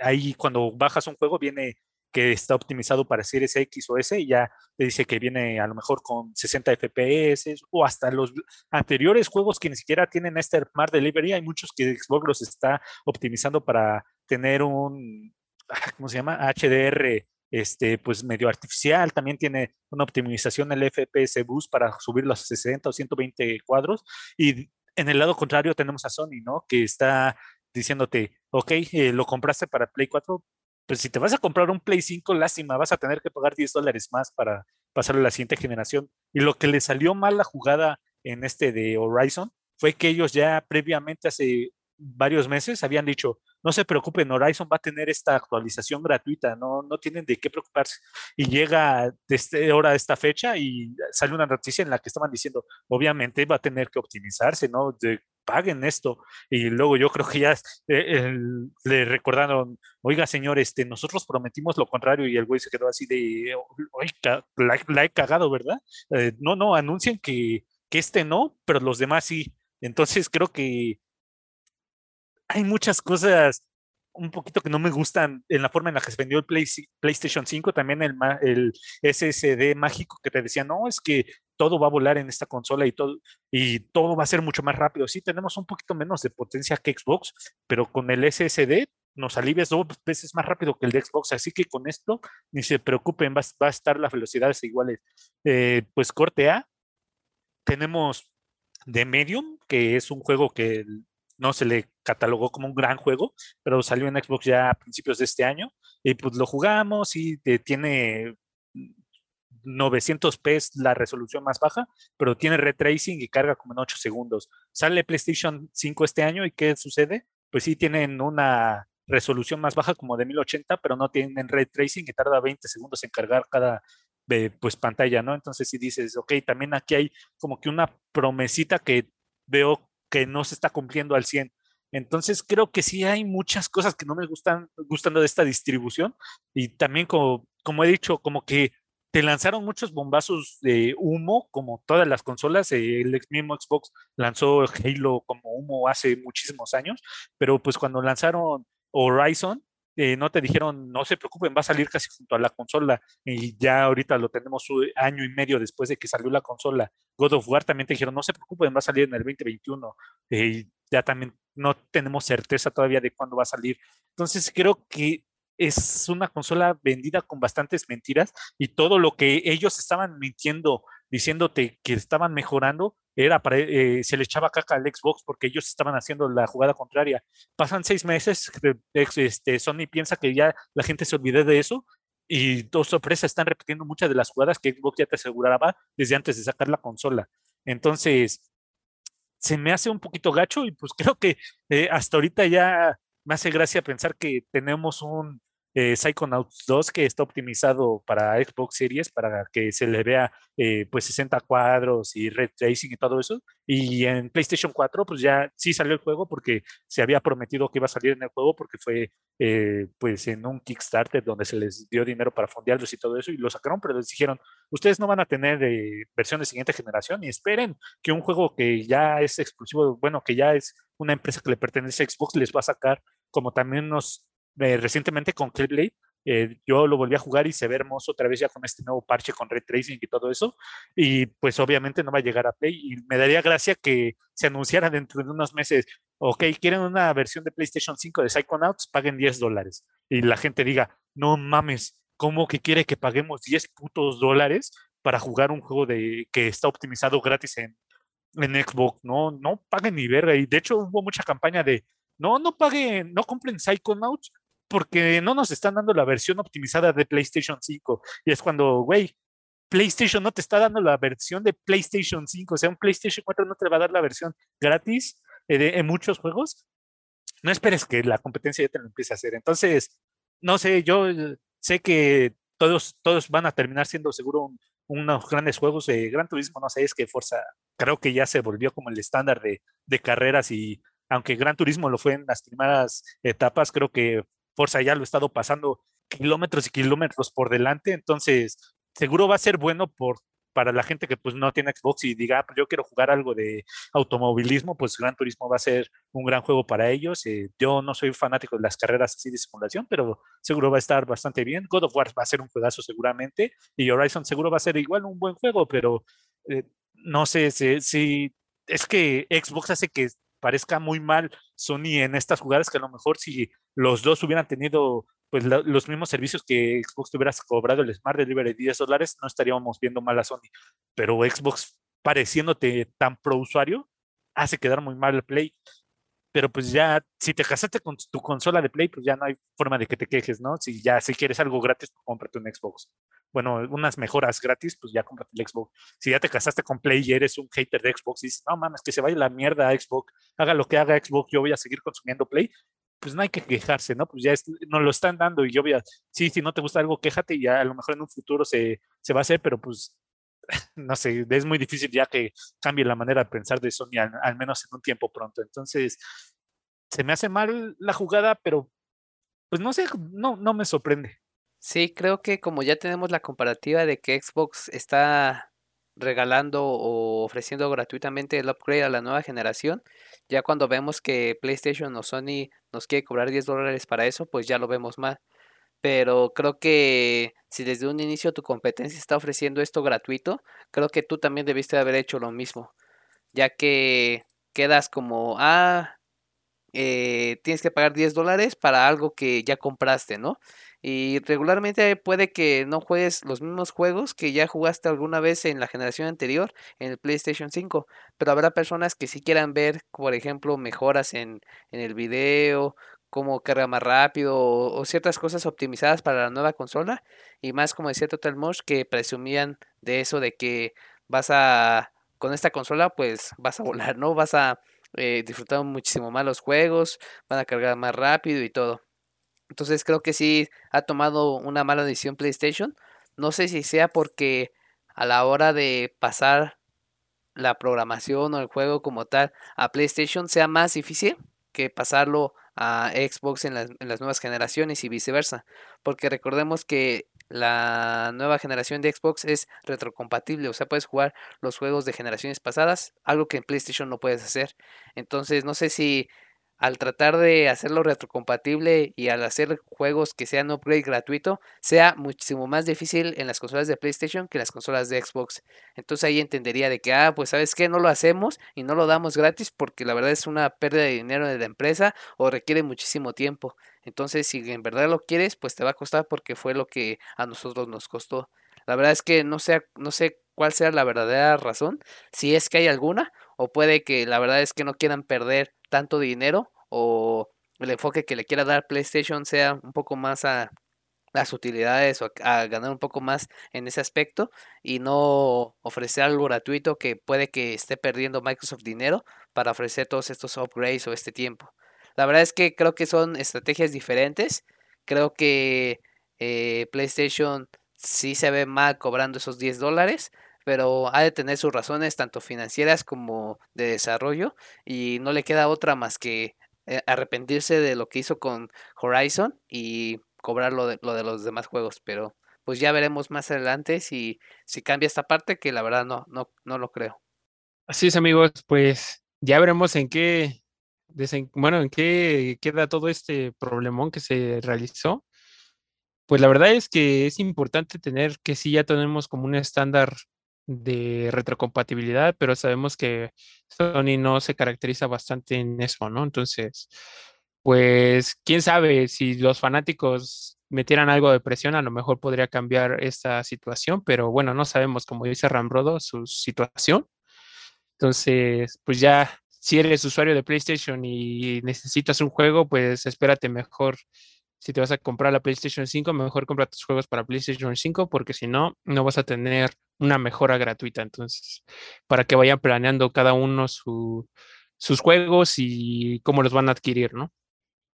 ahí cuando bajas un juego, viene que está optimizado para Series X o S y ya te dice que viene a lo mejor con 60 FPS o hasta los anteriores juegos que ni siquiera tienen este Smart Delivery. Hay muchos que Xbox los está optimizando para tener un, ah, ¿cómo se llama? HDR este, pues medio artificial, también tiene una optimización del FPS Boost para subir los 60 o 120 cuadros y en el lado contrario tenemos a Sony, ¿no? Que está diciéndote, ok, eh, lo compraste para Play 4, pues si te vas a comprar un Play 5, lástima, vas a tener que pagar 10 dólares más para pasarlo a la siguiente generación. Y lo que le salió mal la jugada en este de Horizon fue que ellos ya previamente hace varios meses habían dicho, no se preocupen, Horizon va a tener esta actualización gratuita, no, no tienen de qué preocuparse. Y llega desde hora de esta fecha y sale una noticia en la que estaban diciendo, obviamente va a tener que optimizarse, ¿no? De, paguen esto. Y luego yo creo que ya eh, le recordaron, oiga señor, este, nosotros prometimos lo contrario y el güey se quedó así de, oiga, la, he cagado, ¿verdad? Eh, no, no, anuncien que, que este no, pero los demás sí. Entonces creo que hay muchas cosas un poquito que no me gustan en la forma en la que se vendió el PlayStation 5, también el, el SSD mágico que te decía, no, es que todo va a volar en esta consola y todo, y todo va a ser mucho más rápido. Sí, tenemos un poquito menos de potencia que Xbox, pero con el SSD nos alivias dos veces más rápido que el de Xbox, así que con esto ni se preocupen, va, a estar las velocidades iguales. Eh, pues corte A, tenemos The Medium, que es un juego que no se le catalogó como un gran juego, pero salió en Xbox ya a principios de este año y pues lo jugamos y tiene 900p es la resolución más baja, pero tiene ray tracing y carga como en 8 segundos. Sale PlayStation 5 este año y ¿qué sucede? Pues sí tienen una resolución más baja como de 1080, pero no tienen ray tracing y tarda 20 segundos en cargar cada pues pantalla, ¿no? Entonces si dices, ok, también aquí hay como que una promesita que veo que no se está cumpliendo al 100. Entonces creo que sí hay muchas cosas que no me gustan gustando de esta distribución y también como, como he dicho, como que te lanzaron muchos bombazos de humo, como todas las consolas. El mismo Xbox lanzó Halo como humo hace muchísimos años, pero pues cuando lanzaron Horizon, eh, no te dijeron, no se preocupen, va a salir casi junto a la consola y ya ahorita lo tenemos un año y medio después de que salió la consola. God of War también te dijeron, no se preocupen, va a salir en el 2021 eh, ya también no tenemos certeza todavía de cuándo va a salir. Entonces creo que es una consola vendida con bastantes mentiras y todo lo que ellos estaban mintiendo, diciéndote que estaban mejorando, era para, eh, se le echaba caca al Xbox porque ellos estaban haciendo la jugada contraria. Pasan seis meses, este, Sony piensa que ya la gente se olvidó de eso y dos sorpresas están repitiendo muchas de las jugadas que Xbox ya te aseguraba desde antes de sacar la consola. Entonces, se me hace un poquito gacho y pues creo que eh, hasta ahorita ya me hace gracia pensar que tenemos un eh, Psychonauts 2 que está optimizado para Xbox Series para que se le vea eh, pues 60 cuadros y red tracing y todo eso. Y en PlayStation 4 pues ya sí salió el juego porque se había prometido que iba a salir en el juego porque fue eh, pues en un Kickstarter donde se les dio dinero para fondearlos y todo eso y lo sacaron, pero les dijeron, ustedes no van a tener versión de siguiente generación y esperen que un juego que ya es exclusivo, bueno, que ya es una empresa que le pertenece a Xbox les va a sacar como también nos eh, recientemente con Killblade, eh, yo lo volví a jugar y se ve hermoso otra vez ya con este nuevo parche con ray tracing y todo eso. Y pues obviamente no va a llegar a Play. Y me daría gracia que se anunciara dentro de unos meses, ok, quieren una versión de PlayStation 5 de Psychonauts, paguen 10 dólares. Y la gente diga, no mames, ¿cómo que quiere que paguemos 10 putos dólares para jugar un juego de, que está optimizado gratis en, en Xbox? No, no paguen ni verga. Y de hecho hubo mucha campaña de, no, no paguen, no compren Psychonauts porque no nos están dando la versión optimizada de PlayStation 5. Y es cuando, güey, PlayStation no te está dando la versión de PlayStation 5, o sea, un PlayStation 4 no te va a dar la versión gratis eh, en muchos juegos. No esperes que la competencia ya te lo empiece a hacer. Entonces, no sé, yo eh, sé que todos, todos van a terminar siendo seguro unos grandes juegos de Gran Turismo, no sé, es que Forza creo que ya se volvió como el estándar de, de carreras y aunque Gran Turismo lo fue en las primeras etapas, creo que Forza ya lo ha estado pasando kilómetros y kilómetros por delante, entonces seguro va a ser bueno por, para la gente que pues no tiene Xbox y diga, ah, pues, yo quiero jugar algo de automovilismo, pues Gran Turismo va a ser un gran juego para ellos. Eh, yo no soy fanático de las carreras así de simulación, pero seguro va a estar bastante bien. God of War va a ser un juegazo seguramente y Horizon seguro va a ser igual un buen juego, pero eh, no sé si es que Xbox hace que parezca muy mal Sony en estas jugadas que a lo mejor si los dos hubieran tenido pues los mismos servicios que Xbox tuviera cobrado el Smart Delivery de 10 dólares, no estaríamos viendo mal a Sony. Pero Xbox pareciéndote tan pro usuario, hace quedar muy mal el Play. Pero pues ya, si te casaste con tu consola de Play, pues ya no hay forma de que te quejes, ¿no? Si ya, si quieres algo gratis, pues cómprate un Xbox bueno, unas mejoras gratis, pues ya cómprate el Xbox. Si ya te casaste con Play y eres un hater de Xbox y dices, no mames, que se vaya la mierda a Xbox, haga lo que haga Xbox, yo voy a seguir consumiendo Play, pues no hay que quejarse, ¿no? Pues ya nos lo están dando y yo voy a, sí, si no te gusta algo, quéjate y ya a lo mejor en un futuro se, se va a hacer, pero pues no sé, es muy difícil ya que cambie la manera de pensar de Sony, al, menos en un tiempo pronto. Entonces, se me hace mal la jugada, pero pues no sé, no, no me sorprende. Sí, creo que como ya tenemos la comparativa de que Xbox está regalando o ofreciendo gratuitamente el upgrade a la nueva generación, ya cuando vemos que PlayStation o Sony nos quiere cobrar 10 dólares para eso, pues ya lo vemos mal pero creo que si desde un inicio tu competencia está ofreciendo esto gratuito, creo que tú también debiste haber hecho lo mismo, ya que quedas como, ah, eh, tienes que pagar 10 dólares para algo que ya compraste, ¿no? Y regularmente puede que no juegues los mismos juegos que ya jugaste alguna vez en la generación anterior, en el PlayStation 5, pero habrá personas que sí quieran ver, por ejemplo, mejoras en, en el video, como carga más rápido o, ciertas cosas optimizadas para la nueva consola y más como decía Total Mosh que presumían de eso de que vas a con esta consola pues vas a volar, ¿no? Vas a eh, disfrutar muchísimo más los juegos, van a cargar más rápido y todo. Entonces creo que sí ha tomado una mala decisión PlayStation. No sé si sea porque a la hora de pasar la programación o el juego como tal a PlayStation sea más difícil que pasarlo a Xbox en las, nuevas generaciones y viceversa. Porque recordemos que la nueva generación de Xbox es retrocompatible, o sea, puedes jugar los juegos de generaciones pasadas, algo que en PlayStation no puedes hacer. Entonces, no sé si al tratar de hacerlo retrocompatible y al hacer juegos que sean upgrade gratuito, sea muchísimo más difícil en las consolas de PlayStation que en las consolas de Xbox. Entonces ahí entendería de que, ah, pues sabes qué, no lo hacemos y no lo damos gratis porque la verdad es una pérdida de dinero de la empresa o requiere muchísimo tiempo. Entonces si en verdad lo quieres, pues te va a costar porque fue lo que a nosotros nos costó. La verdad es que no sé, no sé cuál sea la verdadera razón, si es que hay alguna, o puede que la verdad es que no quieran perder tanto dinero o el enfoque que le quiera dar PlayStation sea un poco más a las utilidades o a, ganar un poco más en ese aspecto y no ofrecer algo gratuito que puede que esté perdiendo Microsoft dinero para ofrecer todos estos upgrades o este tiempo. La verdad es que creo que son estrategias diferentes. Creo que eh, PlayStation sí se ve mal cobrando esos 10 dólares, pero ha de tener sus razones tanto financieras como de desarrollo y no le queda otra más que eh, arrepentirse de lo que hizo con Horizon y cobrar lo de, lo de los demás juegos, pero pues ya veremos más adelante si, si cambia esta parte, que la verdad no, no, no lo creo. Así es, amigos, pues ya veremos en qué, bueno, en qué queda todo este problemón que se realizó. Pues la verdad es que es importante tener que sí ya tenemos como un estándar de retrocompatibilidad, pero sabemos que Sony no se caracteriza bastante en eso, ¿no? Entonces, pues, quién sabe si los fanáticos metieran algo de presión, a lo mejor podría cambiar esta situación, pero bueno, no sabemos, como dice Rambrodo, su situación. Entonces, pues ya, si eres usuario de PlayStation y necesitas un juego, pues espérate mejor si te vas a comprar la PlayStation 5, mejor compra tus juegos para PlayStation 5 porque si no, no vas a tener una mejora gratuita. Entonces, para que vayan planeando cada uno sus juegos y cómo los van a adquirir, ¿no?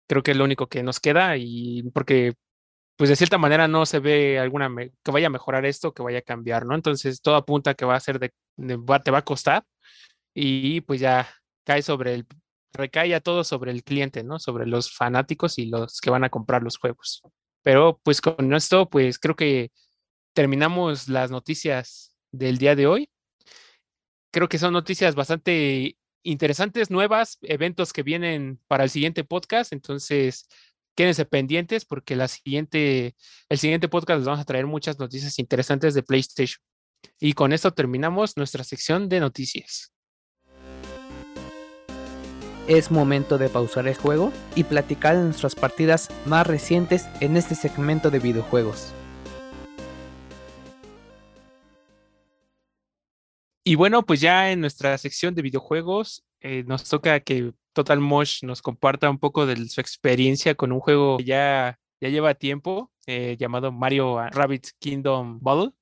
Creo que es lo único que nos queda y porque, pues de cierta manera no se ve alguna que vaya a mejorar esto, que vaya a cambiar, ¿no? Entonces, todo apunta que va a ser de, te va a costar y pues ya cae sobre el recae a todo sobre el cliente, ¿no? Sobre los fanáticos y los que van a comprar los juegos. Pero pues con esto, pues creo que terminamos las noticias del día de hoy. Creo que son noticias bastante interesantes, nuevas, eventos que vienen para el siguiente podcast. Entonces, quédense pendientes porque la siguiente, el siguiente podcast les vamos a traer muchas noticias interesantes de PlayStation. Y con esto terminamos nuestra sección de noticias es momento de pausar el juego y platicar de nuestras partidas más recientes en este segmento de videojuegos. Y bueno, pues ya en nuestra sección de videojuegos eh, nos toca que Total Mosh nos comparta un poco de su experiencia con un juego que ya, ya lleva tiempo, eh, llamado Mario Rabbit Kingdom Battle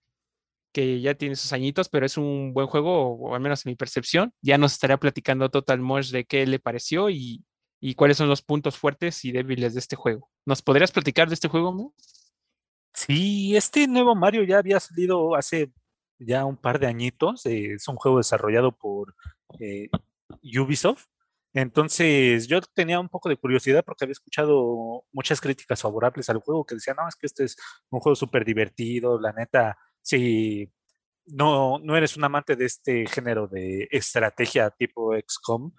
que ya tiene sus añitos, pero es un buen juego, o al menos en mi percepción. Ya nos estaría platicando Total Mosh de qué le pareció y y cuáles son los puntos fuertes y débiles de este juego. ¿Nos podrías platicar de este juego, Mo? Sí, este nuevo Mario ya había salido hace ya un par de añitos. eh, es un juego desarrollado por eh, Ubisoft. Entonces yo tenía un poco de curiosidad porque había escuchado muchas críticas favorables al juego que decían, no, es que este es un juego súper divertido, la neta, si no, no eres un amante de este género de estrategia tipo XCOM,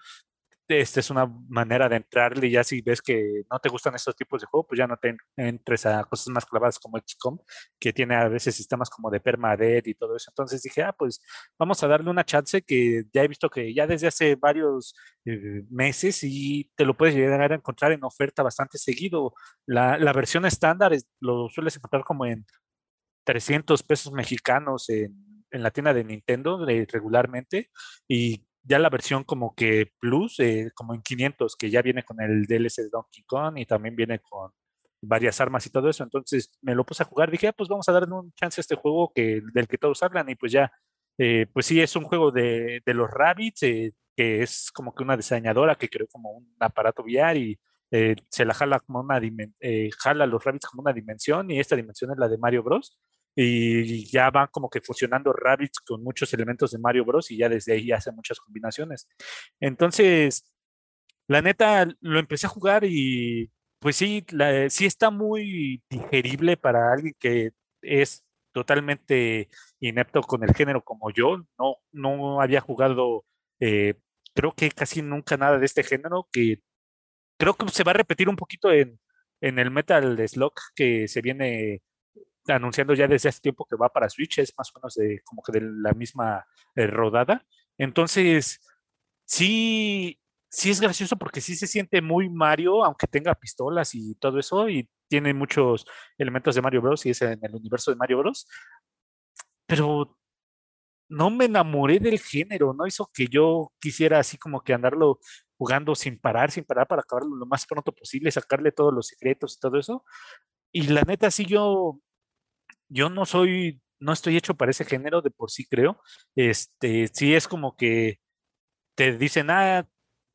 esta es una manera de entrarle ya si ves que no te gustan estos tipos de juego, pues ya no te en- entres a cosas más clavadas como XCOM, que tiene a veces sistemas como de permadeath y todo eso. Entonces dije, ah, pues vamos a darle una chance que ya he visto que ya desde hace varios eh, meses y te lo puedes llegar a encontrar en oferta bastante seguido. La, la versión estándar es- lo sueles encontrar como en 300 pesos mexicanos en, en la tienda de Nintendo eh, regularmente y ya la versión como que Plus, eh, como en 500, que ya viene con el DLC de Donkey Kong y también viene con varias armas y todo eso. Entonces me lo puse a jugar, dije, ah, pues vamos a darle un chance a este juego que, del que todos hablan y pues ya, eh, pues sí, es un juego de, de los Rabbits, que es como que una diseñadora que creó como un aparato VR y se la jala como una jala los Rabbits como una dimensión y esta dimensión es la de Mario Bros. Y ya van como que fusionando Rabbits con muchos elementos de Mario Bros. y ya desde ahí hacen muchas combinaciones. Entonces, la neta, lo empecé a jugar y pues sí, la- sí está muy digerible para alguien que es totalmente inepto con el género como yo. No, no había jugado, eh, creo que casi nunca nada de este género, que creo que se va a repetir un poquito en, en el Metal Slug que se viene anunciando ya desde hace tiempo que va para Switch, es más o menos de como que de la misma eh, rodada. Entonces, sí, sí es gracioso porque sí se siente muy Mario, aunque tenga pistolas y todo eso, y tiene muchos elementos de Mario Bros. y es en el universo de Mario Bros. Pero no me enamoré del género, no hizo que yo quisiera así como que andarlo jugando sin parar, sin parar para acabarlo lo más pronto posible, sacarle todos los secretos y todo eso. Y la neta, sí, yo, yo no soy, no estoy hecho para ese género de por sí, creo. Este, sí es como que te dicen, ah,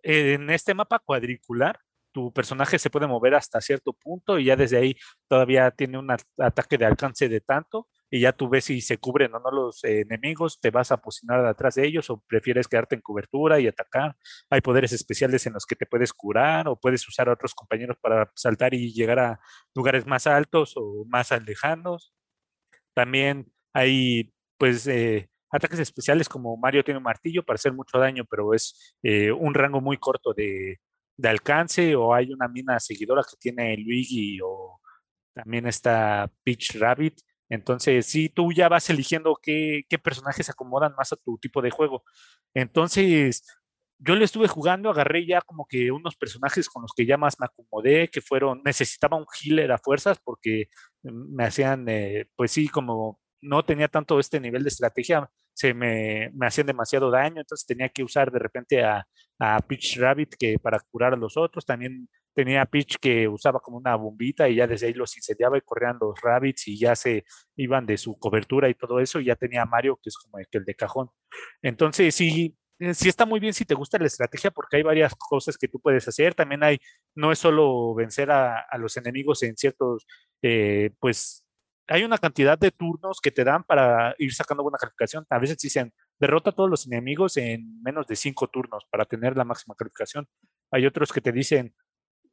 en este mapa cuadricular, tu personaje se puede mover hasta cierto punto y ya desde ahí todavía tiene un at- ataque de alcance de tanto y ya tú ves si se cubren o no los enemigos, te vas a posicionar atrás de ellos o prefieres quedarte en cobertura y atacar. Hay poderes especiales en los que te puedes curar o puedes usar a otros compañeros para saltar y llegar a lugares más altos o más lejanos. También hay, pues, eh, ataques especiales como Mario tiene un martillo para hacer mucho daño, pero es eh, un rango muy corto de, alcance, o hay una mina seguidora que tiene Luigi, o también está Peach Rabbit. Entonces, sí, tú ya vas eligiendo qué, qué personajes acomodan más a tu tipo de juego. Entonces, yo le estuve jugando, agarré ya como que unos personajes con los que ya más me acomodé, que fueron, necesitaba un healer a fuerzas porque mm, me hacían, eh, pues sí, como no tenía tanto este nivel de estrategia, se me, me hacían demasiado daño, entonces tenía que usar de repente a, a Peach Rabbit que para curar a los otros, también tenía a Peach que usaba como una bombita y ya desde ahí los incendiaba y corrían los rabbits y ya se iban de su cobertura y todo eso, y ya tenía a Mario que es como el, el de cajón. Entonces sí, sí está muy bien si te gusta la estrategia porque hay varias cosas que tú puedes hacer, también hay, no es solo vencer a, a los enemigos en ciertos, eh, pues hay una cantidad de turnos que te dan para ir sacando buena calificación. A veces dicen, derrota a todos los enemigos en menos de cinco turnos para tener la máxima calificación. Hay otros que te dicen,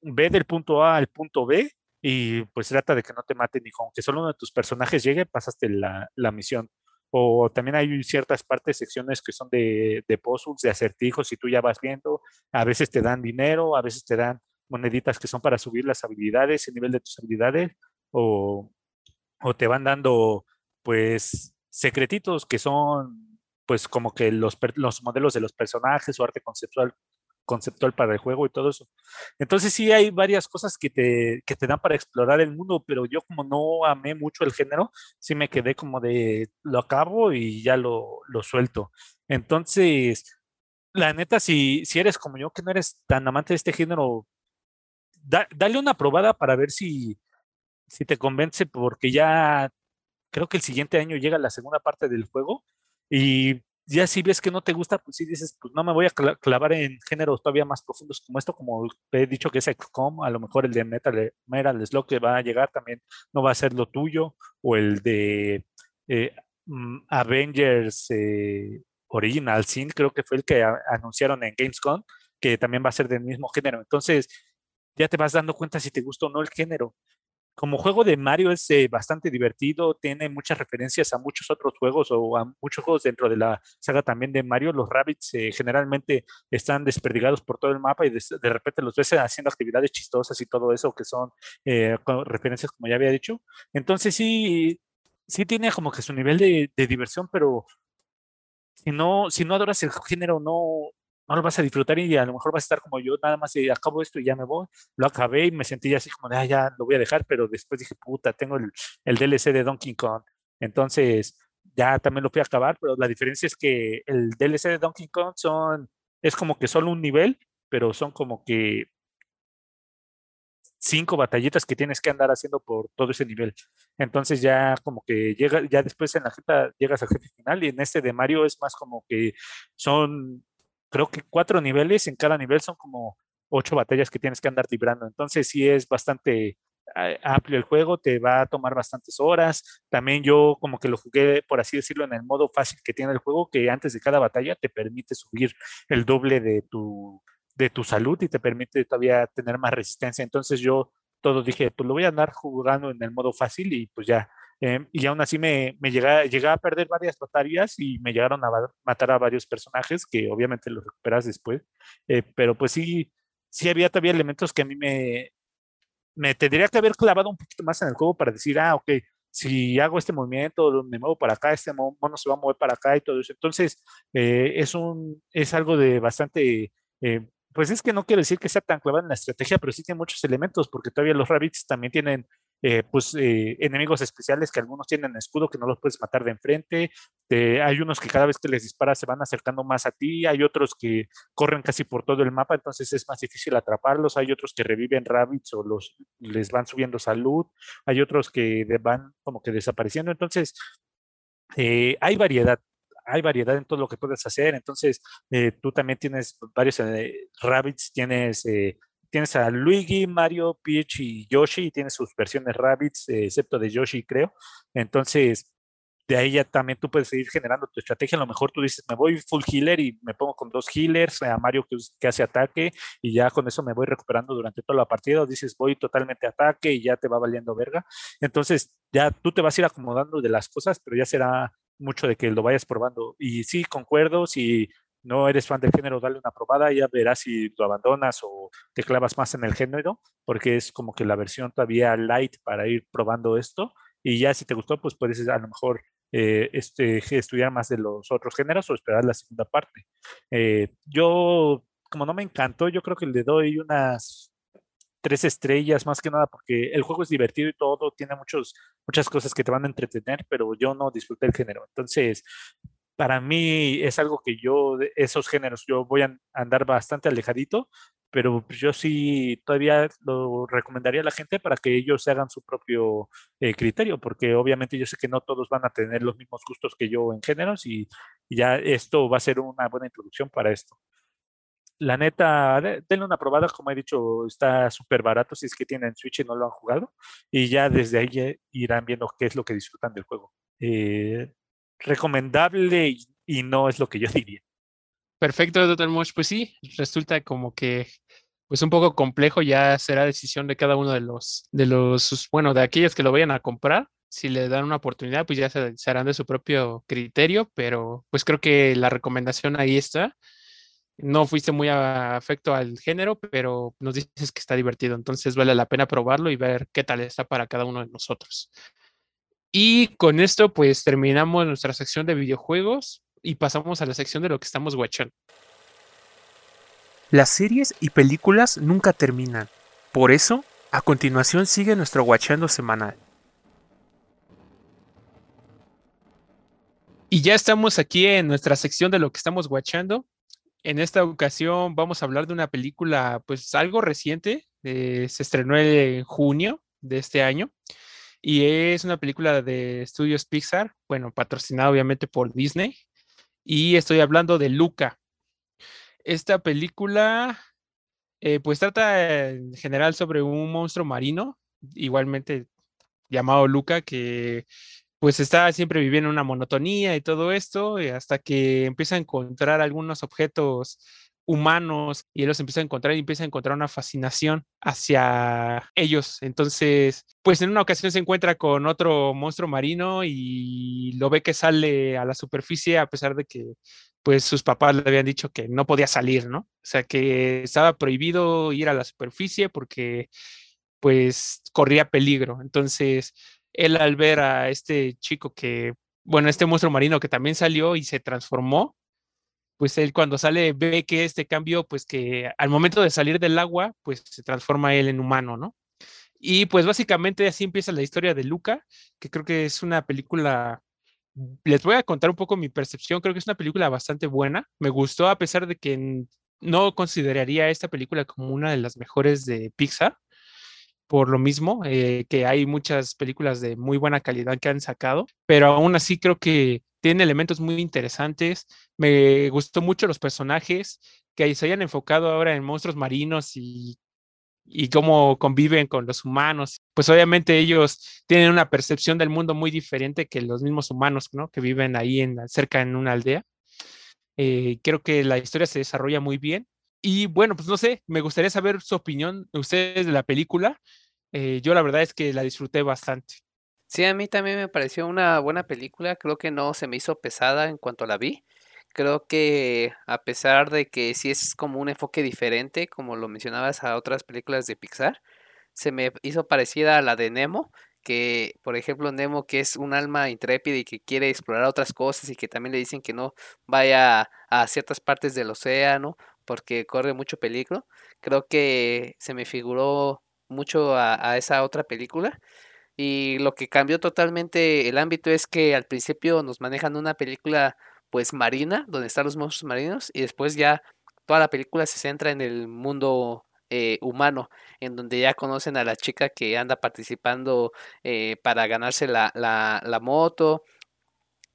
ve del punto A al punto B y pues trata de que no te maten ni aunque solo uno de tus personajes llegue, pasaste la, la misión. O también hay ciertas partes, secciones que son de, de puzzles, de acertijos, y tú ya vas viendo, a veces te dan dinero, a veces te dan moneditas que son para subir las habilidades, el nivel de tus habilidades, o, o te van dando pues secretitos que son pues como que los, los modelos de los personajes o arte conceptual conceptual para el juego y todo eso. Entonces sí hay varias cosas que te, que te dan para explorar el mundo, pero yo como no amé mucho el género, sí me quedé como de lo acabo y ya lo, lo suelto. Entonces, la neta, si, si eres como yo, que no eres tan amante de este género, da- dale una probada para ver si, si te convence, porque ya creo que el siguiente año llega la segunda parte del juego y ya si ves que no te gusta, pues sí dices, pues no me voy a clavar en géneros todavía más profundos como esto, como he dicho que es XCOM, a lo mejor el de Metal, Metal Slug que va a llegar también no va a ser lo tuyo, o el de eh, mm, Avengers eh, Original Sin, creo que fue el que anunciaron en Gamescom, que también va a ser del mismo género. Entonces, ya te vas dando cuenta si te gusta o no el género como juego de Mario es eh, bastante divertido, tiene muchas referencias a muchos otros juegos o a muchos juegos dentro de la saga también de Mario. Los rabbits eh, generalmente están desperdigados por todo el mapa y de, repente los ves haciendo actividades chistosas y todo eso que son eh, referencias como ya había dicho. Entonces sí, sí tiene como que su nivel de, de diversión, pero si no, si no adoras el género, no, no lo vas a disfrutar y a lo mejor vas a estar como yo, nada más y acabo esto y ya me voy. Lo acabé y me sentí así como de, ah, ya lo voy a dejar, pero después dije, puta, tengo el, el DLC de Donkey Kong. Entonces, ya también lo fui a acabar, pero la diferencia es que el DLC de Donkey Kong son, es como que solo un nivel, pero son como que cinco batallitas que tienes que andar haciendo por todo ese nivel. Entonces ya como que llega, ya después en la jeta llegas al jefe final y en este de Mario es más como que son creo que cuatro niveles, en cada nivel son como ocho batallas que tienes que andar librando. Entonces sí es bastante eh, amplio el juego, te va a tomar bastantes horas. También yo como que lo jugué, por así decirlo, en el modo fácil que tiene el juego, que antes de cada batalla te permite subir el doble de tu, de tu salud y te permite todavía tener más resistencia. Entonces yo todo dije, pues lo voy a andar jugando en el modo fácil y pues ya Em, y aún así me, me llegué, a perder varias batallas y me llegaron a matar a varios personajes que obviamente los recuperas después. Eh, pero pues sí, sí había todavía elementos que a mí me, me tendría que haber clavado un poquito más en el juego para decir, ah, ok, si hago este movimiento, me muevo para acá, este mono se va a mover para acá y todo eso. Entonces, eh, es, un, es algo de bastante... Eh, pues es que no quiero decir que sea tan clavado en la estrategia, pero sí tiene muchos elementos, porque todavía los rabbits también tienen eh, pues, eh, enemigos especiales que algunos tienen escudo que no los puedes matar de enfrente. Eh, hay unos que cada vez que les disparas se van acercando más a ti. Hay otros que corren casi por todo el mapa, entonces es más difícil atraparlos. Hay otros que reviven rabbits o los, les van subiendo salud. Hay otros que van como que desapareciendo. Entonces, hay variedad hay variedad en todo lo que puedes hacer. Entonces, tú también tienes varios rabbits, tienes tienes a Luigi, Mario, Peach y Yoshi, y tienes sus versiones Rabbits, eh, excepto de Yoshi, creo. Entonces, de ahí ya también tú puedes seguir generando tu estrategia. A lo mejor tú dices, me voy full healer y me pongo con dos healers, a Mario que, hace ataque, y ya con eso me voy recuperando durante toda la partida. O dices, voy totalmente ataque y ya te va valiendo verga. Entonces, ya tú te vas a ir acomodando de las cosas, pero ya será mucho de que lo vayas probando. Y sí, concuerdo, si no eres fan del género, dale una probada, ya verás si lo abandonas o te clavas más en el género, porque es como que la versión todavía light para ir probando esto. Y ya si te gustó, pues puedes a lo mejor eh, este, estudiar más de los otros géneros o esperar la segunda parte. Eh, yo, como no me encantó, yo creo que le doy unas tres estrellas más que nada porque el juego es divertido y todo, tiene muchos, muchas cosas que te van a entretener, pero yo no disfruté el género. Entonces, para mí es algo que yo, esos géneros, yo voy a andar bastante alejadito, pero yo sí todavía lo recomendaría a la gente para que ellos se hagan su propio eh, criterio, porque obviamente yo sé que no todos van a tener los mismos gustos que yo en géneros y, ya esto va a ser una buena introducción para esto. La neta, denle una probada, como he dicho, está súper barato si es que tienen Switch y no lo han jugado, y ya desde ahí irán viendo qué es lo que disfrutan del juego. Eh, recomendable y, no es lo que yo diría. Perfecto, Dr. Mosh. Pues sí, resulta como que pues un poco complejo ya será decisión de cada uno de los, de los, bueno, de aquellos que lo vayan a comprar. Si le dan una oportunidad, pues ya se, harán de su propio criterio, pero pues creo que la recomendación ahí está. No fuiste muy afecto al género, pero nos dices que está divertido, entonces vale la pena probarlo y ver qué tal está para cada uno de nosotros. Y con esto, pues terminamos nuestra sección de videojuegos y pasamos a la sección de lo que estamos watchando. Las series y películas nunca terminan. Por eso, a continuación sigue nuestro watchando semanal. Y ya estamos aquí en nuestra sección de lo que estamos watchando. En esta ocasión vamos a hablar de una película, pues algo reciente. Eh, se estrenó en junio de este año y es una película de estudios Pixar, bueno, patrocinada obviamente por Disney. Y estoy hablando de Luca. Esta película, eh, pues trata en general sobre un monstruo marino, igualmente llamado Luca, que pues está siempre viviendo una monotonía y todo esto, y hasta que empieza a encontrar algunos objetos humanos y él los empieza a encontrar y empieza a encontrar una fascinación hacia ellos. Entonces, pues en una ocasión se encuentra con otro monstruo marino y lo ve que sale a la superficie a pesar de que pues sus papás le habían dicho que no podía salir, ¿no? O sea, que estaba prohibido ir a la superficie porque pues corría peligro. Entonces, él al ver a este chico que, bueno, este monstruo marino que también salió y se transformó, pues él cuando sale ve que este cambio, pues que al momento de salir del agua, pues se transforma él en humano, ¿no? Y pues básicamente así empieza la historia de Luca, que creo que es una película, les voy a contar un poco mi percepción, creo que es una película bastante buena, me gustó a pesar de que no consideraría esta película como una de las mejores de Pixar, por lo mismo, eh, que hay muchas películas de muy buena calidad que han sacado, pero aún así creo que tiene elementos muy interesantes. Me gustó mucho los personajes que se hayan enfocado ahora en monstruos marinos y, cómo conviven con los humanos. Pues obviamente ellos tienen una percepción del mundo muy diferente que los mismos humanos, ¿no? Que viven ahí en, cerca en una aldea. Eh, creo que la historia se desarrolla muy bien. Y bueno, pues no sé, me gustaría saber su opinión de ustedes de la película. Eh, yo la verdad es que la disfruté bastante. Sí, a mí también me pareció una buena película, creo que no se me hizo pesada en cuanto la vi. Creo que a pesar de que sí es como un enfoque diferente, como lo mencionabas a otras películas de Pixar, se me hizo parecida a la de Nemo, que por ejemplo Nemo que es un alma intrépida y que quiere explorar otras cosas y que también le dicen que no vaya a ciertas partes del océano porque corre mucho peligro. Creo que se me figuró mucho a, esa otra película y lo que cambió totalmente el ámbito es que al principio nos manejan una película pues marina, donde están los monstruos marinos, y después ya toda la película se centra en el mundo eh, humano, en donde ya conocen a la chica que anda participando eh, para ganarse la, la, la moto.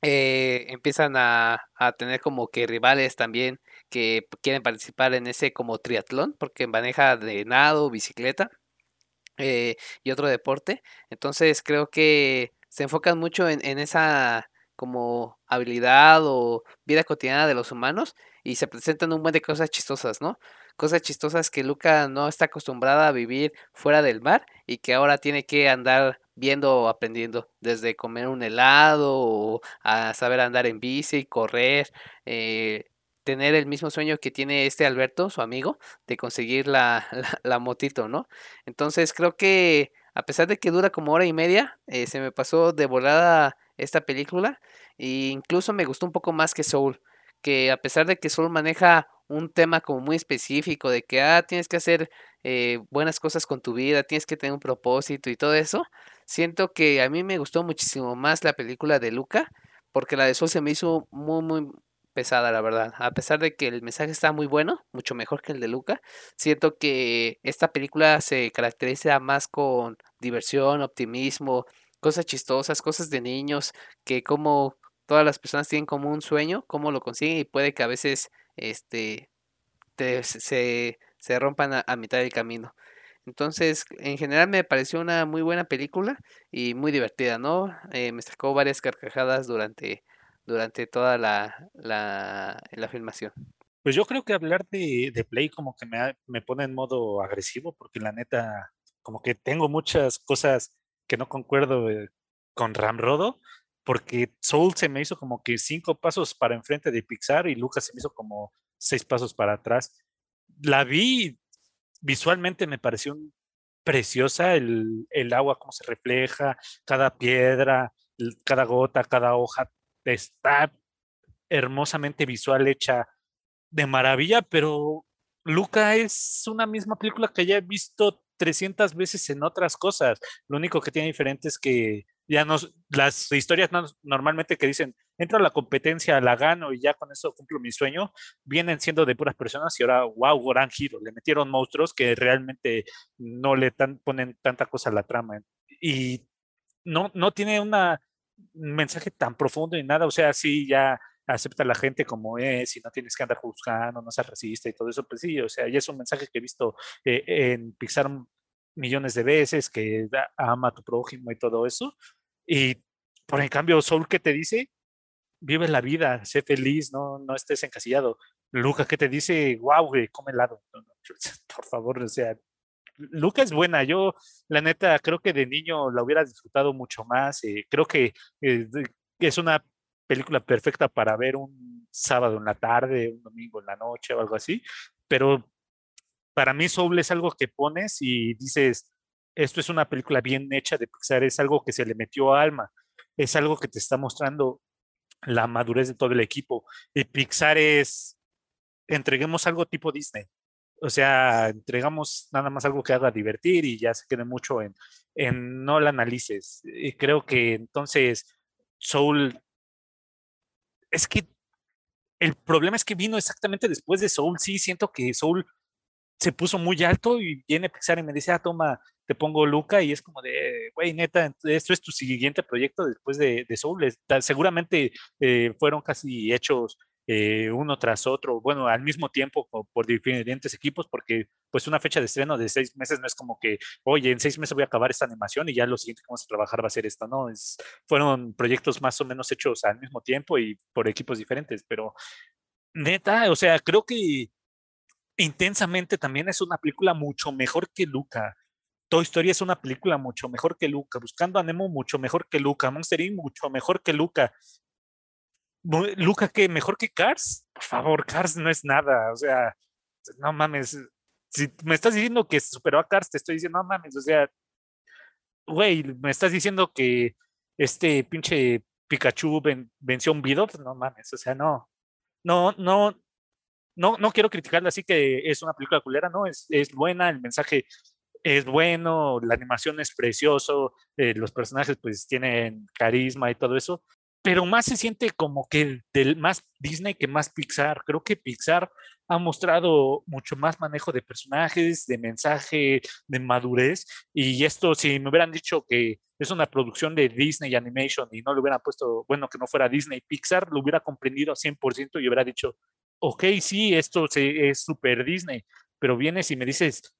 Eh, empiezan a, a, tener como que rivales también que quieren participar en ese como triatlón, porque maneja de nado, bicicleta. Eh, y otro deporte. Entonces creo que se enfocan mucho en, en, esa como habilidad o vida cotidiana de los humanos y se presentan un buen de cosas chistosas, ¿no? Cosas chistosas que Luca no está acostumbrada a vivir fuera del mar y que ahora tiene que andar viendo o aprendiendo, desde comer un helado o a saber andar en bici, correr, eh, tener el mismo sueño que tiene este Alberto, su amigo, de conseguir la, la, la motito, ¿no? Entonces creo que a pesar de que dura como hora y media, eh, se me pasó de volada esta película e incluso me gustó un poco más que Soul, que a pesar de que Soul maneja un tema como muy específico de que ah, tienes que hacer eh, buenas cosas con tu vida, tienes que tener un propósito y todo eso, siento que a mí me gustó muchísimo más la película de Luca, porque la de Soul se me hizo muy, muy, pesada, la verdad. A pesar de que el mensaje está muy bueno, mucho mejor que el de Luca, siento que esta película se caracteriza más con diversión, optimismo, cosas chistosas, cosas de niños, que como todas las personas tienen como un sueño, cómo lo consiguen y puede que a veces este te, se, se rompan a, a mitad del camino. Entonces, en general me pareció una muy buena película y muy divertida, ¿no? Eh, me sacó varias carcajadas durante durante toda la, la, la, filmación. Pues yo creo que hablar de, de Play como que me, me, pone en modo agresivo, porque la neta, como que tengo muchas cosas que no concuerdo eh, con Ramrodo, porque Soul se me hizo como que cinco pasos para enfrente de Pixar y Lucas se me hizo como seis pasos para atrás. La vi, visualmente me pareció preciosa el, el agua, cómo se refleja, cada piedra, cada gota, cada hoja, está hermosamente visual, hecha de maravilla, pero Luca es una misma película que ya he visto 300 veces en otras cosas. Lo único que tiene diferente es que ya no, las historias no, normalmente que dicen, entro a la competencia, la gano y ya con eso cumplo mi sueño, vienen siendo de puras personas y ahora, wow, gran giro, le metieron monstruos que realmente no le tan, ponen tanta cosa a la trama. Y no, no tiene una, mensaje tan profundo y nada, o sea, sí, ya acepta a la gente como es y no tienes que andar juzgando, no seas racista y todo eso, pues sí, o sea, ya es un mensaje que he visto eh, en Pixar millones de veces, que ama a tu prójimo y todo eso. Y por en cambio, Soul, ¿qué te dice? Vive la vida, sé feliz, no, no estés encasillado. Luca, ¿qué te dice? Wow, güey, come helado. por favor, o sea, Luca es buena. Yo, la neta, creo que de niño la hubiera disfrutado mucho más. Eh, creo que eh, es una película perfecta para ver un sábado en la tarde, un domingo en la noche o algo así. Pero para mí Soul es algo que pones y dices, esto es una película bien hecha de Pixar, es algo que se le metió alma, es algo que te está mostrando la madurez de todo el equipo. Y Pixar es, entreguemos algo tipo Disney. O sea, entregamos nada más algo que haga divertir y ya se quede mucho en, en no la analices. Y creo que entonces Soul, es que el problema es que vino exactamente después de Soul. Sí, siento que Soul se puso muy alto y viene Pixar y me dice, ah, toma, te pongo Luca y es como de, güey, neta, esto es tu siguiente proyecto después de, de Soul. Seguramente eh, fueron casi hechos eh, uno tras otro, bueno, al mismo tiempo por diferentes equipos, porque pues una fecha de estreno de seis meses no es como que, oye, en seis meses voy a acabar esta animación y ya lo siguiente que vamos a trabajar va a ser esto, no, es, fueron proyectos más o menos hechos al mismo tiempo y por equipos diferentes, pero neta, o sea, creo que Intensamente también es una película mucho mejor que Luca. Toy Story es una película mucho mejor que Luca. Buscando a Nemo mucho mejor que Luca. Monster Inc. mucho mejor que Luca. Luca, ¿qué? ¿Mejor que Cars? Por favor, Cars no es nada. O sea, no mames. Si me estás diciendo que superó a Cars, te estoy diciendo, no mames. O sea, güey, me estás diciendo que este pinche Pikachu venció un Bidoof, no mames. O sea, no. No, no, no, no quiero criticarla así que es una película culera, no, es, es buena, el mensaje es bueno, la animación es precioso, eh, los personajes pues tienen carisma y todo eso, pero más se siente como que del más Disney que más Pixar. Creo que Pixar ha mostrado mucho más manejo de personajes, de mensaje, de madurez. Y esto, si me hubieran dicho que es una producción de Disney Animation y no le hubieran puesto, bueno, que no fuera Disney Pixar, lo hubiera comprendido a 100% y hubiera dicho, ok, sí, esto es super Disney, pero vienes y me dices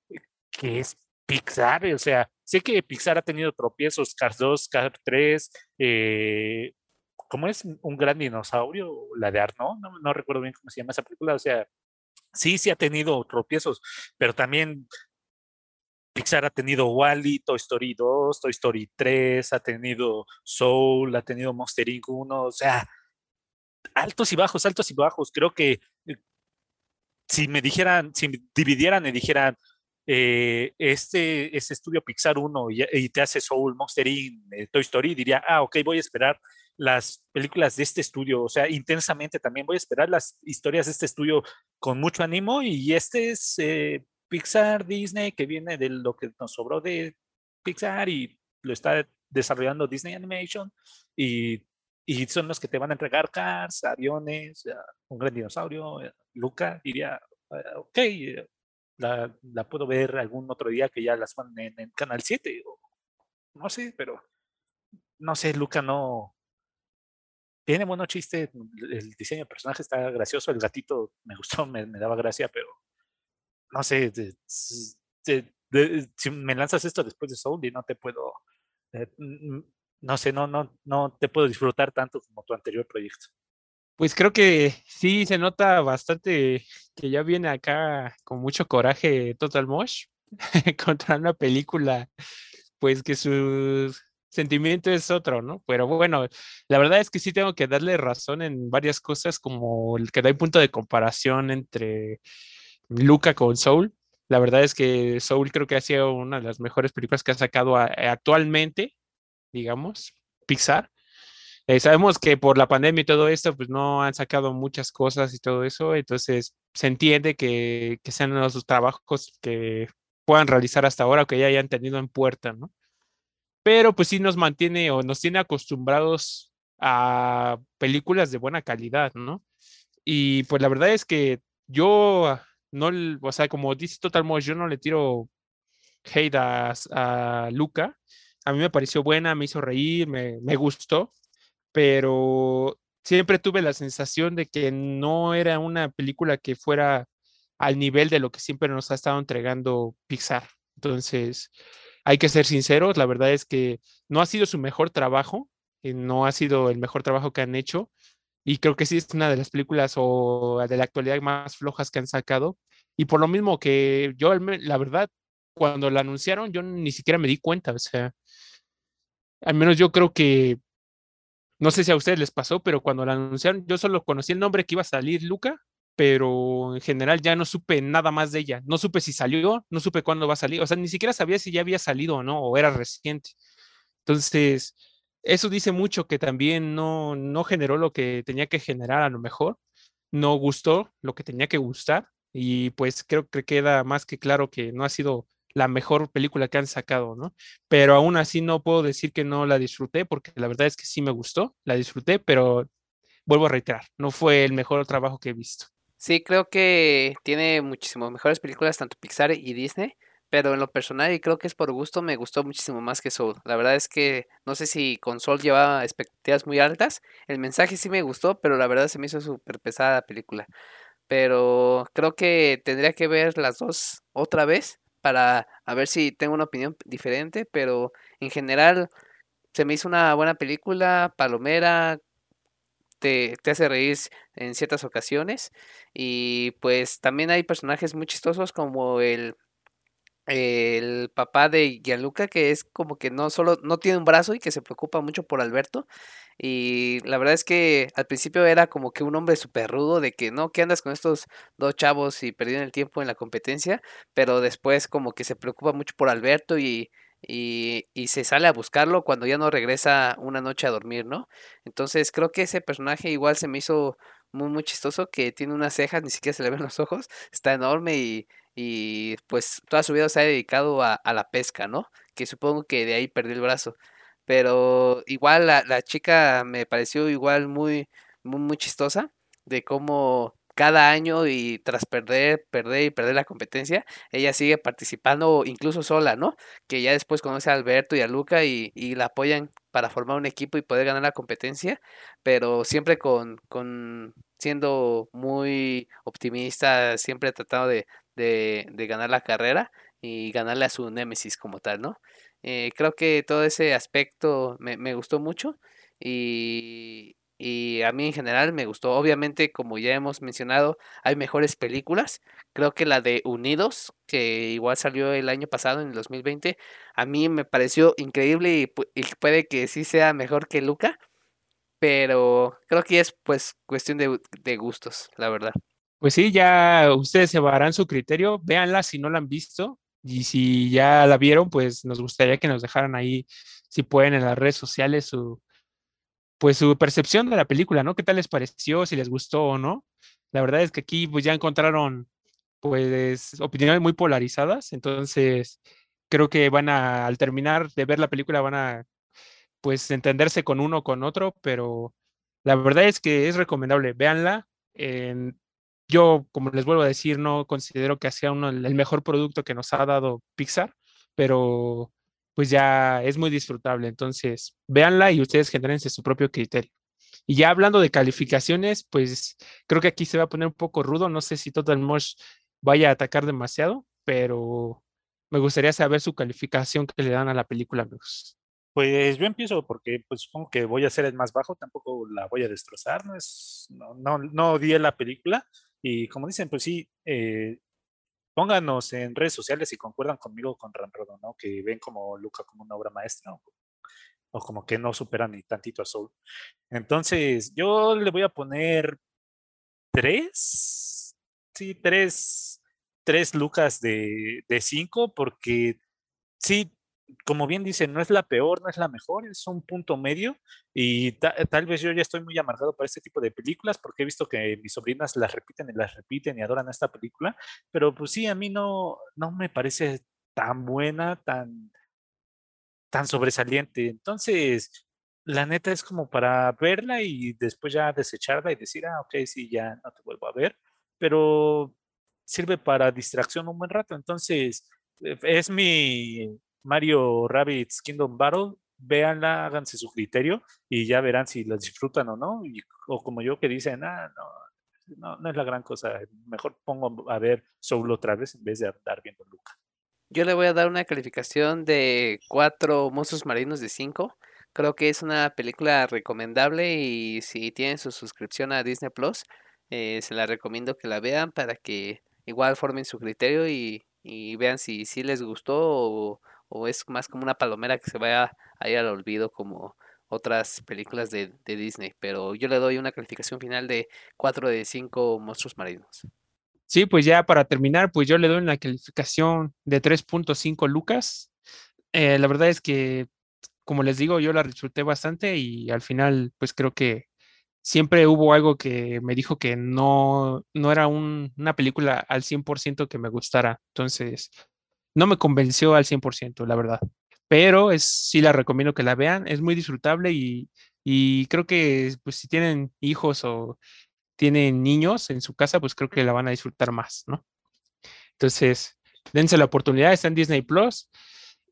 que es Pixar, o sea, sé que Pixar ha tenido tropiezos, Cars 2, Cars 3, eh, ¿cómo es? Un gran dinosaurio, la de Arno, no, no recuerdo bien cómo se llama esa película, o sea, sí, sí ha tenido tropiezos, pero también Pixar ha tenido Wally, Toy Story 2, Toy Story 3, ha tenido Soul, ha tenido Monster Inc. 1, o sea, altos y bajos, altos y bajos. Creo que eh, si me dijeran, si me dividieran y dijeran, eh, este, este estudio Pixar 1 y, te hace Soul, Monster Inc., eh, Toy Story, diría, ah, ok, voy a esperar las películas de este estudio, o sea, intensamente también voy a esperar las historias de este estudio con mucho ánimo y este es Pixar, Disney, que viene de lo que nos sobró de Pixar y lo está desarrollando Disney Animation y y son los que te van a entregar cars, aviones, un gran dinosaurio. Eh, Luca diría, ah, ok, eh, la, puedo ver algún otro día que ya las ponen en, Canal 7. no sé, pero no sé, Luca no. Tiene buenos chistes, el diseño del personaje está gracioso, el gatito me gustó, me, daba gracia, pero no sé, si me lanzas esto después de Soul y no te puedo, eh, no sé, no, no, no te puedo disfrutar tanto como tu anterior proyecto. Pues creo que sí se nota bastante que ya viene acá con mucho coraje Total Mosh contra una película, pues que su sentimiento es otro, ¿no? Pero bueno, la verdad es que sí tengo que darle razón en varias cosas, como el que da punto de comparación entre Luca con Soul. La verdad es que Soul creo que ha sido una de las mejores películas que ha sacado actualmente digamos, Pixar. Eh, sabemos que por la pandemia y todo esto, pues no han sacado muchas cosas y todo eso, entonces se entiende que, que sean los trabajos que puedan realizar hasta ahora o que ya hayan tenido en puerta, ¿no? Pero pues sí nos mantiene o nos tiene acostumbrados a películas de buena calidad, ¿no? Y pues la verdad es que yo no, o sea, como dice Total Mosh, yo no le tiro hate a, a Luca, a mí me pareció buena, me hizo reír, me, gustó, pero siempre tuve la sensación de que no era una película que fuera al nivel de lo que siempre nos ha estado entregando Pixar. Entonces, hay que ser sinceros, la verdad es que no ha sido su mejor trabajo, eh, no ha sido el mejor trabajo que han hecho, y creo que sí es una de las películas o de la actualidad más flojas que han sacado. Y por lo mismo que yo, la verdad, cuando la anunciaron, yo ni siquiera me di cuenta, o sea, al menos yo creo que, no sé si a ustedes les pasó, pero cuando la anunciaron, yo solo conocí el nombre que iba a salir Luca, pero en general ya no supe nada más de ella. No supe si salió, no supe cuándo va a salir, o sea, ni siquiera sabía si ya había salido o no, o era reciente. Entonces, eso dice mucho que también no, no generó lo que tenía que generar a lo mejor, no gustó lo que tenía que gustar y pues creo que queda más que claro que no ha sido la mejor película que han sacado, ¿no? Pero aún así no puedo decir que no la disfruté porque la verdad es que sí me gustó, la disfruté, pero vuelvo a reiterar, no fue el mejor trabajo que he visto. Sí, creo que tiene muchísimo mejores películas, tanto Pixar y Disney, pero en lo personal, y creo que es por gusto, me gustó muchísimo más que Soul. La verdad es que no sé si con Soul llevaba expectativas muy altas. El mensaje sí me gustó, pero la verdad se me hizo súper pesada la película. Pero creo que tendría que ver las dos otra vez para a ver si tengo una opinión diferente. Pero en general se me hizo una buena película, palomera, te, hace reír en ciertas ocasiones. Y pues también hay personajes muy chistosos como el el papá de Gianluca, que es como que no solo no tiene un brazo y que se preocupa mucho por Alberto. Y la verdad es que al principio era como que un hombre súper rudo de que no, que andas con estos dos chavos y perdieron el tiempo en la competencia, pero después como que se preocupa mucho por Alberto y, y, y se sale a buscarlo cuando ya no regresa una noche a dormir, ¿no? Entonces creo que ese personaje igual se me hizo muy, muy chistoso, que tiene unas cejas, ni siquiera se le ven los ojos, está enorme y, y pues toda su vida se ha dedicado a, a, la pesca, ¿no? Que supongo que de ahí perdió el brazo. Pero igual la, la chica me pareció igual muy, muy, muy chistosa de cómo cada año y tras perder, perder y perder la competencia, ella sigue participando incluso sola, ¿no? Que ya después conoce a Alberto y a Luca y, y la apoyan para formar un equipo y poder ganar la competencia, pero siempre con, con siendo muy optimista, siempre tratando de, de, de ganar la carrera y ganarle a su némesis como tal, ¿no? Eh, creo que todo ese aspecto me, me gustó mucho y, y a mí en general me gustó. Obviamente, como ya hemos mencionado, hay mejores películas. Creo que la de Unidos, que igual salió el año pasado, en el 2020, a mí me pareció increíble y, puede que sí sea mejor que Luca, pero creo que es pues cuestión de, gustos, la verdad. Pues sí, ya ustedes se darán su criterio, véanla si no la han visto y si ya la vieron, pues nos gustaría que nos dejaran ahí, si pueden, en las redes sociales pues su percepción de la película, ¿no? ¿Qué tal les pareció? Si les gustó o no. La verdad es que aquí pues ya encontraron pues opiniones muy polarizadas, entonces creo que van a, al terminar de ver la película, van a pues entenderse con uno con otro, pero la verdad es que es recomendable, véanla. Yo, como les vuelvo a decir, no considero que sea uno el mejor producto que nos ha dado Pixar, pero pues ya es muy disfrutable. Entonces, véanla y ustedes genérense su propio criterio. Y ya hablando de calificaciones, pues creo que aquí se va a poner un poco rudo. No sé si Total Mosh vaya a atacar demasiado, pero me gustaría saber su calificación que le dan a la película, amigos. Pues yo empiezo porque pues supongo que voy a hacer el más bajo, tampoco la voy a destrozar, no es, no, no, no odié la película y como dicen, pues sí, eh, pónganos en redes sociales si concuerdan conmigo con Ramrodo, ¿no? Que ven como Luca como una obra maestra o, como que no superan ni tantito a Soul. Entonces, yo le voy a poner tres, sí, tres, tres Lucas de, de cinco, porque sí, como bien dice, no es la peor, no es la mejor, es un punto medio y ta tal vez yo ya estoy muy amargado para este tipo de películas porque he visto que mis sobrinas las repiten y las repiten y adoran esta película, pero pues sí, a mí no, no me parece tan buena, tan, tan sobresaliente. Entonces, la neta es como para verla y después ya desecharla y decir, ah, ok, sí, ya no te vuelvo a ver, pero sirve para distracción un buen rato. Entonces, es mi Mario Rabbit's Kingdom Battle véanla, háganse su criterio y ya verán si la disfrutan o no. o como yo que dicen, ah, no, no, es la gran cosa, mejor pongo a ver Soul otra vez en vez de andar viendo Luca. Yo le voy a dar una calificación de cuatro monstruos marinos de 5. Creo que es una película recomendable y si tienen su suscripción a Disney Plus, eh, se la recomiendo que la vean para que igual formen su criterio y, vean si, si les gustó o, o, es más como una palomera que se vaya a ir al olvido como otras películas de, de Disney. Pero yo le doy una calificación final de 4 de 5 monstruos marinos. Sí, pues ya para terminar, pues yo le doy una calificación de 3.5 lucas. Eh, la verdad es que, como les digo, yo la disfruté bastante y al final, pues creo que siempre hubo algo que me dijo que no, no era una película al 100% que me gustara. Entonces, no me convenció al 100%, la verdad. Pero es, sí la recomiendo que la vean. Es muy disfrutable y, y creo que pues, si tienen hijos o tienen niños en su casa, pues creo que la van a disfrutar más, ¿no? Entonces, dense la oportunidad, está en Disney Plus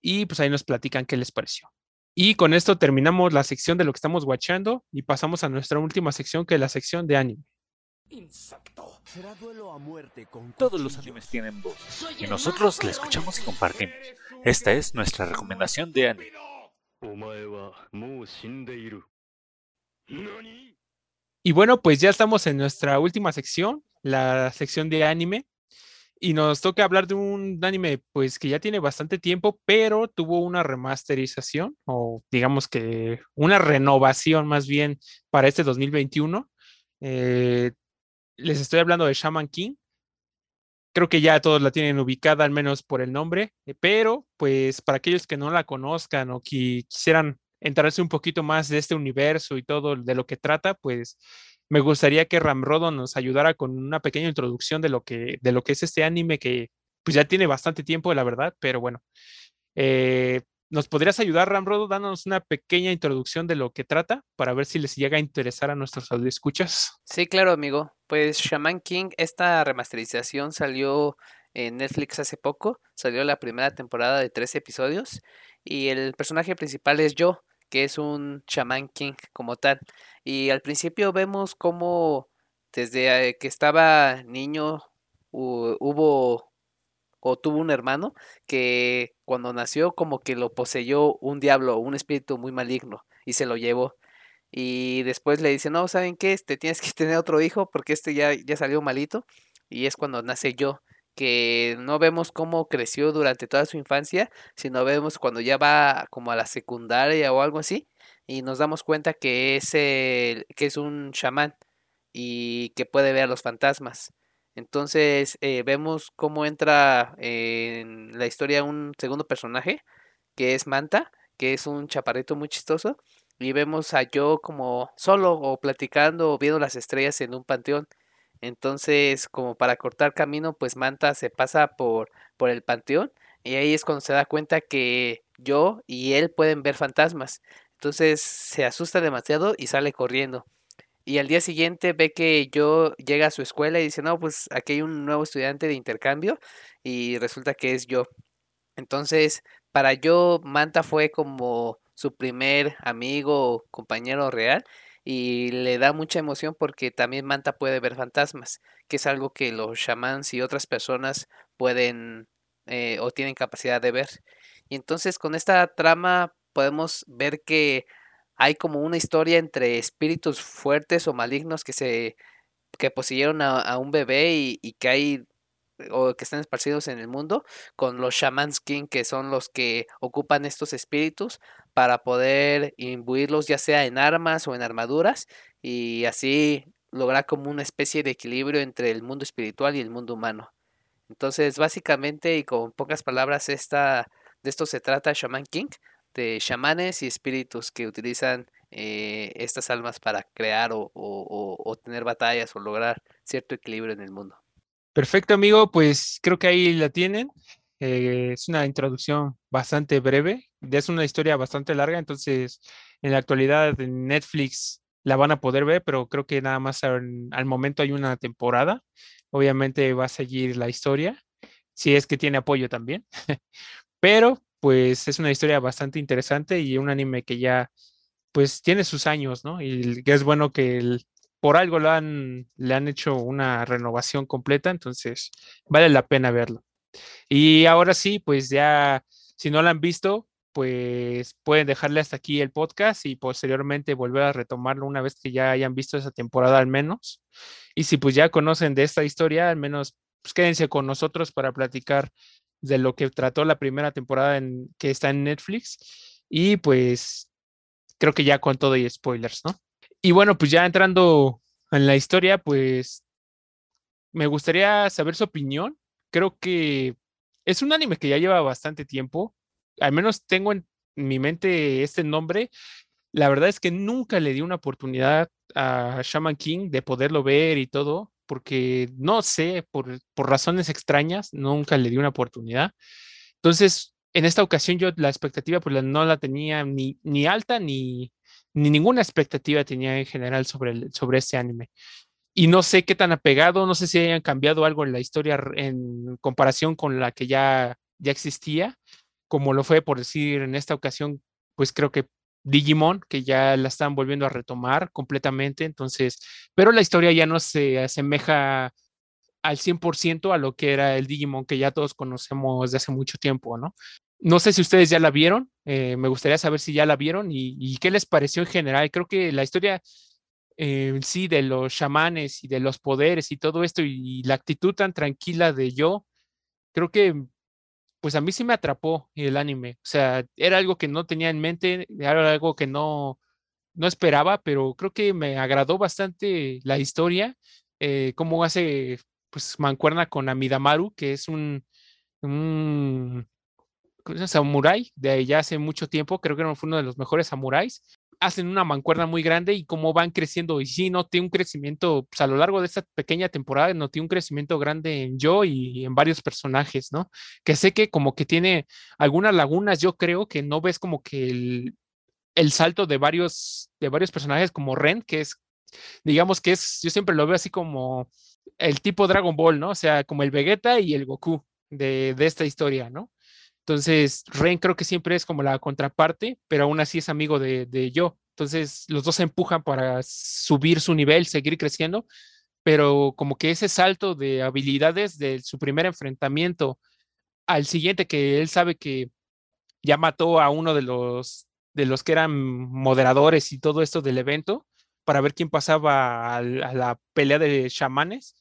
y pues ahí nos platican qué les pareció. Y con esto terminamos la sección de lo que estamos watchando y pasamos a nuestra última sección, que es la sección de anime. Todos los animes tienen voz y nosotros la escuchamos y compartimos. Esta es nuestra recomendación de anime. Y bueno, pues ya estamos en nuestra última sección, la sección de anime. Y nos toca hablar de un anime, pues que ya tiene bastante tiempo, pero tuvo una remasterización, o digamos que una renovación más bien para este 2021. Eh, les estoy hablando de Shaman King. Creo que ya todos la tienen ubicada, al menos por el nombre, eh, pero pues para aquellos que no la conozcan o que quisieran entrarse un poquito más de este universo y todo de lo que trata, pues me gustaría que Ramrodo nos ayudara con una pequeña introducción de lo que, de lo que es este anime que pues ya tiene bastante tiempo, la verdad, pero bueno. Eh, ¿Nos podrías ayudar, Ramrodo, dándonos una pequeña introducción de lo que trata para ver si les llega a interesar a nuestros escuchas? Sí, claro, amigo. Pues Shaman King, esta remasterización salió en Netflix hace poco. Salió la primera temporada de tres episodios. Y el personaje principal es yo, que es un Shaman King como tal. Y al principio vemos cómo desde que estaba niño hubo o tuvo un hermano que cuando nació como que lo poseyó un diablo, un espíritu muy maligno y se lo llevó. Y después le dice, no, ¿saben qué? Este, tienes que tener otro hijo porque este ya, ya salió malito. Y es cuando nace yo que no vemos cómo creció durante toda su infancia, sino vemos cuando ya va como a la secundaria o algo así, y nos damos cuenta que es, que es un chamán y que puede ver a los fantasmas. Entonces eh, vemos cómo entra en la historia un segundo personaje, que es Manta, que es un chaparrito muy chistoso, y vemos a yo como solo o platicando o viendo las estrellas en un panteón. Entonces, como para cortar camino, pues Manta se pasa por, por el panteón y ahí es cuando se da cuenta que yo y él pueden ver fantasmas. Entonces se asusta demasiado y sale corriendo. Y al día siguiente ve que yo llega a su escuela y dice, no, pues aquí hay un nuevo estudiante de intercambio y resulta que es yo. Entonces, para yo, Manta fue como su primer amigo, compañero real y le da mucha emoción porque también Manta puede ver fantasmas, que es algo que los shamans y otras personas pueden eh, o tienen capacidad de ver. Y entonces con esta trama podemos ver que hay como una historia entre espíritus fuertes o malignos que se que poseyeron a, un bebé y, y, que hay o que están esparcidos en el mundo, con los shamans king, que son los que ocupan estos espíritus para poder imbuirlos ya sea en armas o en armaduras y así lograr como una especie de equilibrio entre el mundo espiritual y el mundo humano. Entonces, básicamente y con pocas palabras, esta, de esto se trata Shaman King, de chamanes y espíritus que utilizan eh, estas almas para crear o, o tener batallas o lograr cierto equilibrio en el mundo. Perfecto, amigo. Pues creo que ahí la tienen. Eh, es una introducción bastante breve. Es una historia bastante larga, entonces en la actualidad en Netflix la van a poder ver, pero creo que nada más al momento hay una temporada. Obviamente va a seguir la historia, si es que tiene apoyo también. pero pues es una historia bastante interesante y un anime que ya pues tiene sus años, ¿no? Y que es bueno que el, por algo lo han, le han hecho una renovación completa, entonces vale la pena verlo. Y ahora sí, pues ya, si no lo han visto, pues pueden dejarle hasta aquí el podcast y posteriormente volver a retomarlo una vez que ya hayan visto esa temporada al menos. Y si pues ya conocen de esta historia, al menos pues quédense con nosotros para platicar de lo que trató la primera temporada en, que está en Netflix. Y pues creo que ya con todo y spoilers, ¿no? Y bueno, pues ya entrando en la historia, pues me gustaría saber su opinión. Creo que es un anime que ya lleva bastante tiempo. Al menos tengo en mi mente este nombre. La verdad es que nunca le di una oportunidad a Shaman King de poderlo ver y todo, porque no sé, por, por razones extrañas, nunca le di una oportunidad. Entonces, en esta ocasión yo la expectativa pues no la tenía ni, ni alta ni, ni ninguna expectativa tenía en general sobre, el, sobre este anime. Y no sé qué tan apegado, no sé si hayan cambiado algo en la historia en comparación con la que ya, ya existía, como lo fue por decir en esta ocasión, pues creo que Digimon, que ya la están volviendo a retomar completamente, entonces, pero la historia ya no se asemeja al 100% a lo que era el Digimon que ya todos conocemos de hace mucho tiempo, ¿no? No sé si ustedes ya la vieron, eh, me gustaría saber si ya la vieron y, qué les pareció en general. Creo que la historia eh, sí de los chamanes y de los poderes y todo esto y, la actitud tan tranquila de yo, creo que pues a mí sí me atrapó el anime. O sea, era algo que no tenía en mente, era algo que no, no esperaba, pero creo que me agradó bastante la historia, eh, cómo hace pues mancuerna con Amidamaru, que es un, un samurái de ya hace mucho tiempo, creo que fue uno de los mejores samuráis. Hacen una mancuerna muy grande y cómo van creciendo. Y sí, noté un crecimiento pues, a lo largo de esta pequeña temporada, noté un crecimiento grande en yo y en varios personajes, ¿no? Que sé que como que tiene algunas lagunas, yo creo que no ves como que el, el salto de varios, de varios personajes como Ren, que es, digamos que es, yo siempre lo veo así como el tipo Dragon Ball, ¿no? O sea, como el Vegeta y el Goku de, de esta historia, ¿no? Entonces, Ren creo que siempre es como la contraparte, pero aún así es amigo de, de yo. Entonces, los dos se empujan para subir su nivel, seguir creciendo, pero como que ese salto de habilidades de su primer enfrentamiento al siguiente, que él sabe que ya mató a uno de los, de los que eran moderadores y todo esto del evento, para ver quién pasaba a la pelea de chamanes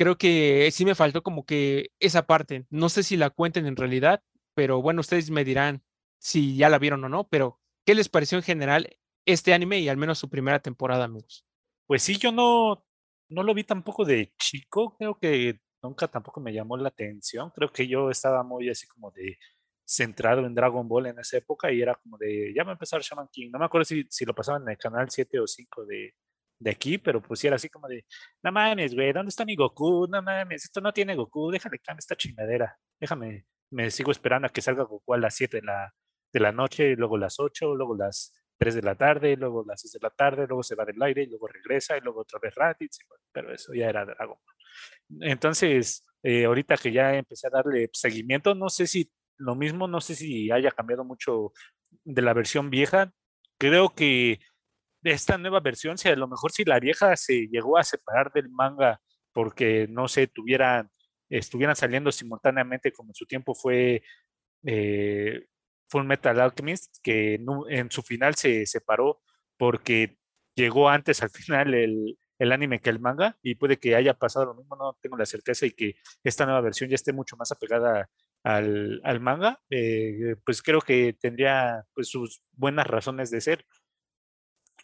creo que sí me faltó como que esa parte. No sé si la cuenten en realidad, pero bueno, ustedes me dirán si ya la vieron o no, pero ¿qué les pareció en general este anime y al menos su primera temporada, amigos? Pues sí, yo no, no lo vi tampoco de chico, creo que nunca tampoco me llamó la atención, creo que yo estaba muy así como de centrado en Dragon Ball en esa época y era como de, ya va a empezar Shaman King, no me acuerdo si, si lo pasaban en el canal 7 o 5 de, de aquí, pero pues era así como de, no mames, güey, ¿dónde está mi Goku? No mames, esto no tiene Goku, déjame cambiar esta chingadera, déjame, me sigo esperando a que salga Goku a las 7 de la, de la noche, luego las 8, luego las 3 de la tarde, luego las 6 de la tarde, luego se va del aire, y luego regresa, y luego otra vez Raditz, pero eso ya era Dragon Entonces, eh, ahorita que ya empecé a darle seguimiento, no sé si lo mismo, no sé si haya cambiado mucho de la versión vieja. Creo que de esta nueva versión, si a lo mejor si la vieja se llegó a separar del manga porque no se tuvieran, estuvieran saliendo simultáneamente como en su tiempo fue eh, Full Metal Alchemist, que en, su final se separó porque llegó antes al final el, el, anime que el manga y puede que haya pasado lo mismo, no tengo la certeza y que esta nueva versión ya esté mucho más apegada al, al manga, eh, pues creo que tendría pues, sus buenas razones de ser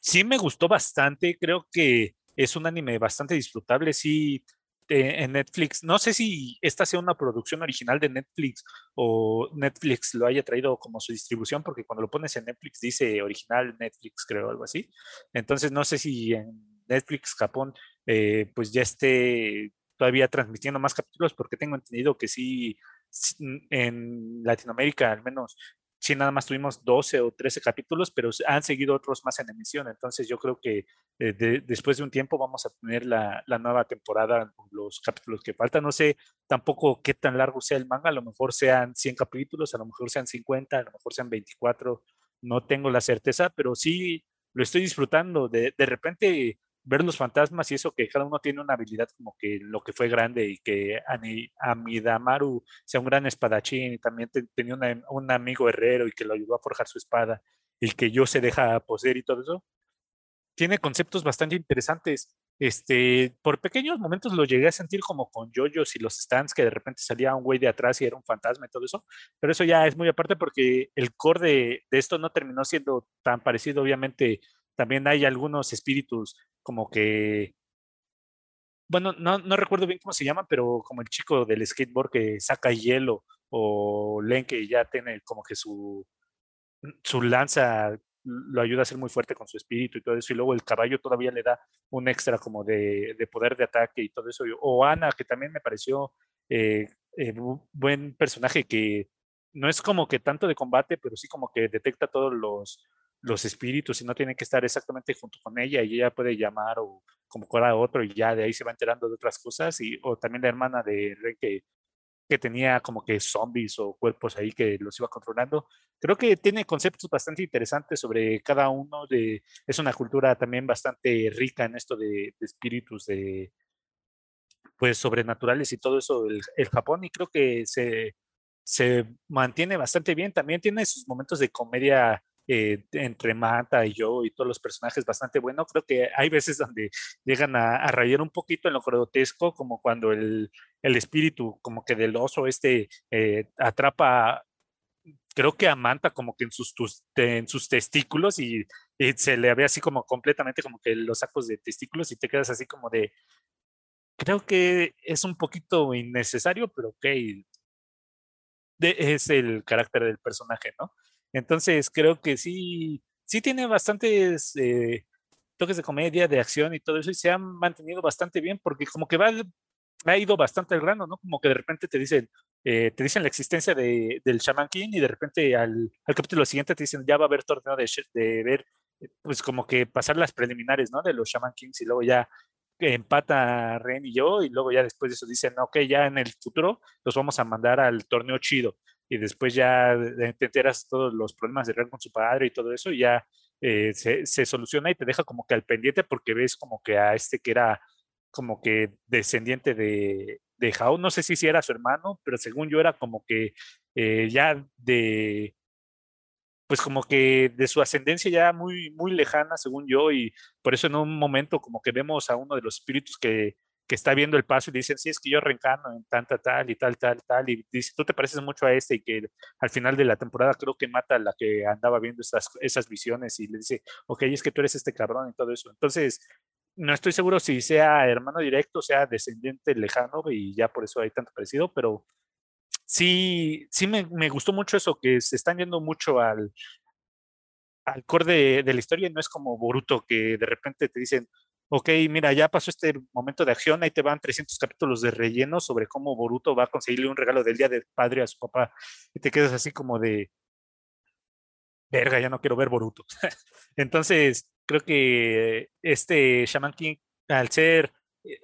sí me gustó bastante, creo que es un anime bastante disfrutable, sí, en Netflix. No sé si esta sea una producción original de Netflix o Netflix lo haya traído como su distribución, porque cuando lo pones en Netflix dice original Netflix, creo, algo así. Entonces no sé si en Netflix Japón eh, pues ya esté todavía transmitiendo más capítulos, porque tengo entendido que sí, en Latinoamérica al menos sí, nada más tuvimos 12 o 13 capítulos, pero han seguido otros más en emisión. Entonces yo creo que eh, después de un tiempo vamos a tener la, la, nueva temporada, los capítulos que faltan. No sé tampoco qué tan largo sea el manga, a lo mejor sean 100 capítulos, a lo mejor sean 50, a lo mejor sean 24, no tengo la certeza, pero sí lo estoy disfrutando. De, de repente ver los fantasmas y eso que cada uno tiene una habilidad como que lo que fue grande y que Amidamaru sea un gran espadachín y también tenía un amigo herrero y que lo ayudó a forjar su espada y que yo se deja poseer y todo eso, tiene conceptos bastante interesantes. Este, por pequeños momentos lo llegué a sentir como con yoyos y los stands que de repente salía un güey de atrás y era un fantasma y todo eso, pero eso ya es muy aparte porque el core de, de esto no terminó siendo tan parecido, obviamente también hay algunos espíritus como que, bueno, no, no recuerdo bien cómo se llama, pero como el chico del skateboard que saca hielo o Len que ya tiene como que su, su lanza lo ayuda a ser muy fuerte con su espíritu y todo eso, y luego el caballo todavía le da un extra como de, de poder de ataque y todo eso, o Ana, que también me pareció eh, eh, buen personaje que no es como que tanto de combate, pero sí como que detecta todos los, los espíritus y no tienen que estar exactamente junto con ella y ella puede llamar o convocar a otro y ya de ahí se va enterando de otras cosas y o también la hermana de Ren que, que tenía como que zombies o cuerpos ahí que los iba controlando. Creo que tiene conceptos bastante interesantes sobre cada uno de es una cultura también bastante rica en esto de, espíritus de pues sobrenaturales y todo eso el Japón y creo que se se mantiene bastante bien. También tiene sus momentos de comedia eh, entre Mata y yo y todos los personajes bastante bueno. Creo que hay veces donde llegan a, rayar un poquito en lo grotesco, como cuando el, el espíritu como que del oso este eh, atrapa, creo que a Manta como que en sus, en sus testículos y, se le ve así como completamente como que los sacos de testículos y te quedas así como de... Creo que es un poquito innecesario, pero ok, es el carácter del personaje, ¿no? Entonces creo que sí, sí tiene bastantes eh, toques de comedia, de acción y todo eso, y se han mantenido bastante bien, porque como que va, ha ido bastante al grano, ¿no? Como que de repente te dicen, eh, te dicen la existencia de, del Shaman King y de repente al, al, capítulo siguiente te dicen, ya va a haber torneo de, de ver, pues como que pasar las preliminares, ¿no? De los Shaman Kings y luego ya empata Ren y yo y luego ya después de eso dicen, ok, ya en el futuro los vamos a mandar al torneo chido y después ya te enteras todos los problemas de Ren con su padre y todo eso, y ya eh, se, se, soluciona y te deja como que al pendiente porque ves como que a este que era como que descendiente de, de Hao, no sé si, si era su hermano, pero según yo era como que eh, ya de, pues como que de su ascendencia ya muy, muy lejana, según yo, y por eso en un momento como que vemos a uno de los espíritus que, que está viendo el paso y dicen, sí, es que yo reencarno en tanta, tal y tal, tal, tal, y dice, tú te pareces mucho a este y que al final de la temporada creo que mata a la que andaba viendo esas, esas visiones y le dice, ok, es que tú eres este cabrón y todo eso. Entonces, no estoy seguro si sea hermano directo, sea descendiente lejano y ya por eso hay tanto parecido, pero sí, sí me, me gustó mucho eso, que se están yendo mucho al, al core de, de, la historia, no es como Boruto que de repente te dicen, ok, mira, ya pasó este momento de acción, ahí te van 300 capítulos de relleno sobre cómo Boruto va a conseguirle un regalo del Día del Padre a su papá, y te quedas así como de, verga, ya no quiero ver Boruto. Entonces, creo que este Shaman King, al ser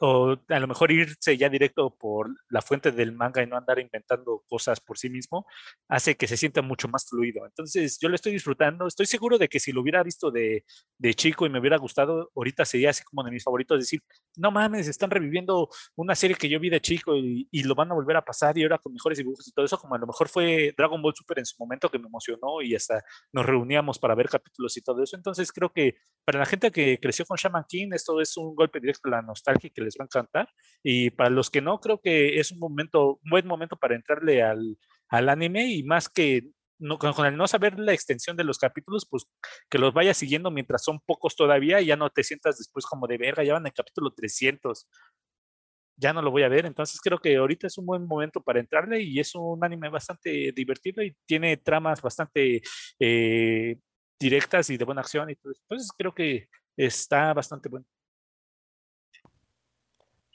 o a lo mejor irse ya directo por la fuente del manga y no andar inventando cosas por sí mismo, hace que se sienta mucho más fluido. Entonces yo lo estoy disfrutando, estoy seguro de que si lo hubiera visto de, de chico y me hubiera gustado, ahorita sería así como de mis favoritos, decir, no mames, están reviviendo una serie que yo vi de chico y, y, lo van a volver a pasar y ahora con mejores dibujos y todo eso, como a lo mejor fue Dragon Ball Super en su momento que me emocionó y hasta nos reuníamos para ver capítulos y todo eso. Entonces creo que para la gente que creció con Shaman King, esto es un golpe directo a la nostalgia que les va a encantar. Y para los que no, creo que es un momento, un buen momento para entrarle al, al anime y más que no, con el no saber la extensión de los capítulos, pues que los vayas siguiendo mientras son pocos todavía y ya no te sientas después como de verga, ya van en capítulo 300. Ya no lo voy a ver, entonces creo que ahorita es un buen momento para entrarle y es un anime bastante divertido y tiene tramas bastante eh, directas y de buena acción y todo. Entonces creo que está bastante bueno.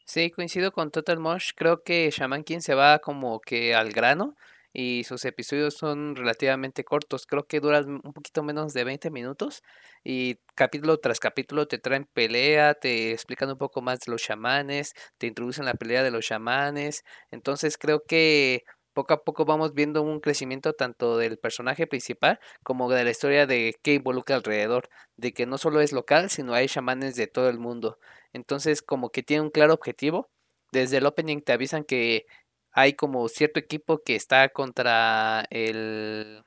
Sí, coincido con Total Mosh. Creo que Shaman King se va como que al grano y sus episodios son relativamente cortos, creo que duran un poquito menos de 20 minutos y capítulo tras capítulo te traen pelea, te explican un poco más de los chamanes, te introducen la pelea de los chamanes, entonces creo que poco a poco vamos viendo un crecimiento tanto del personaje principal como de la historia de qué involucra alrededor, de que no solo es local, sino hay chamanes de todo el mundo. Entonces como que tiene un claro objetivo. Desde el opening te avisan que hay como cierto equipo que está contra el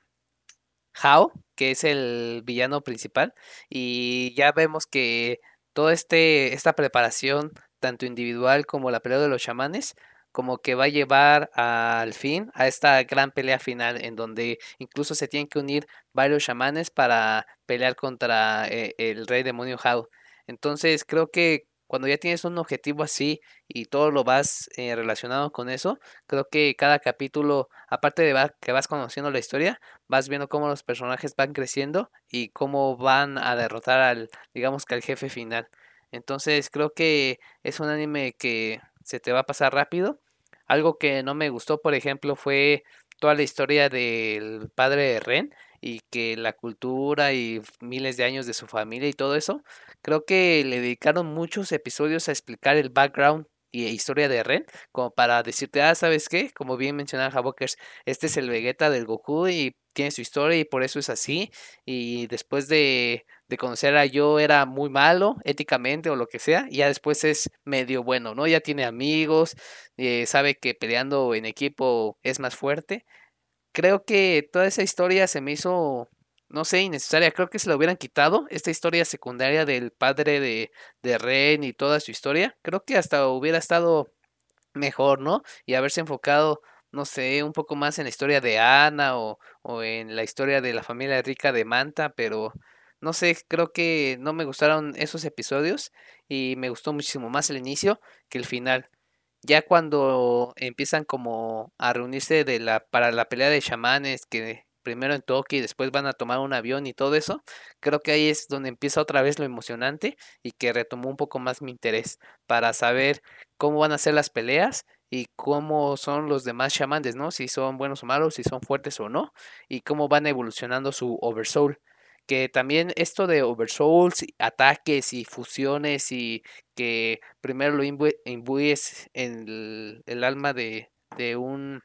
Hao, que es el villano principal, y ya vemos que toda este, esta preparación, tanto individual como la pelea de los chamanes, como que va a llevar al fin a esta gran pelea final en donde incluso se tienen que unir varios chamanes para pelear contra eh, el rey demonio Hao. Entonces creo que cuando ya tienes un objetivo así y todo lo vas eh, relacionado con eso, creo que cada capítulo, aparte de que vas conociendo la historia, vas viendo cómo los personajes van creciendo y cómo van a derrotar al, digamos que al jefe final. Entonces creo que es un anime que se te va a pasar rápido. Algo que no me gustó, por ejemplo, fue toda la historia del padre de Ren y que la cultura y miles de años de su familia y todo eso. Creo que le dedicaron muchos episodios a explicar el background y historia de Ren, como para decirte, ah, ¿sabes qué? Como bien mencionaba Havokers, este es el Vegeta del Goku y tiene su historia y por eso es así. Y después de, de conocer a yo era muy malo éticamente o lo que sea, y ya después es medio bueno, ¿no? Ya tiene amigos, eh, sabe que peleando en equipo es más fuerte. Creo que toda esa historia se me hizo no sé, innecesaria. Creo que se la hubieran quitado esta historia secundaria del padre de, de Ren y toda su historia. Creo que hasta hubiera estado mejor, ¿no? Y haberse enfocado, no sé, un poco más en la historia de Ana o, o en la historia de la familia rica de Manta, pero no sé, creo que no me gustaron esos episodios y me gustó muchísimo más el inicio que el final. Ya cuando empiezan como a reunirse de la, para la pelea de chamanes que primero en Tokio y después van a tomar un avión y todo eso, creo que ahí es donde empieza otra vez lo emocionante y que retomó un poco más mi interés para saber cómo van a ser las peleas y cómo son los demás chamanes, ¿no? Si son buenos o malos, si son fuertes o no, y cómo van evolucionando su Oversoul. Que también esto de Oversouls, ataques y fusiones y que primero lo imbuyes en el, el alma de, de un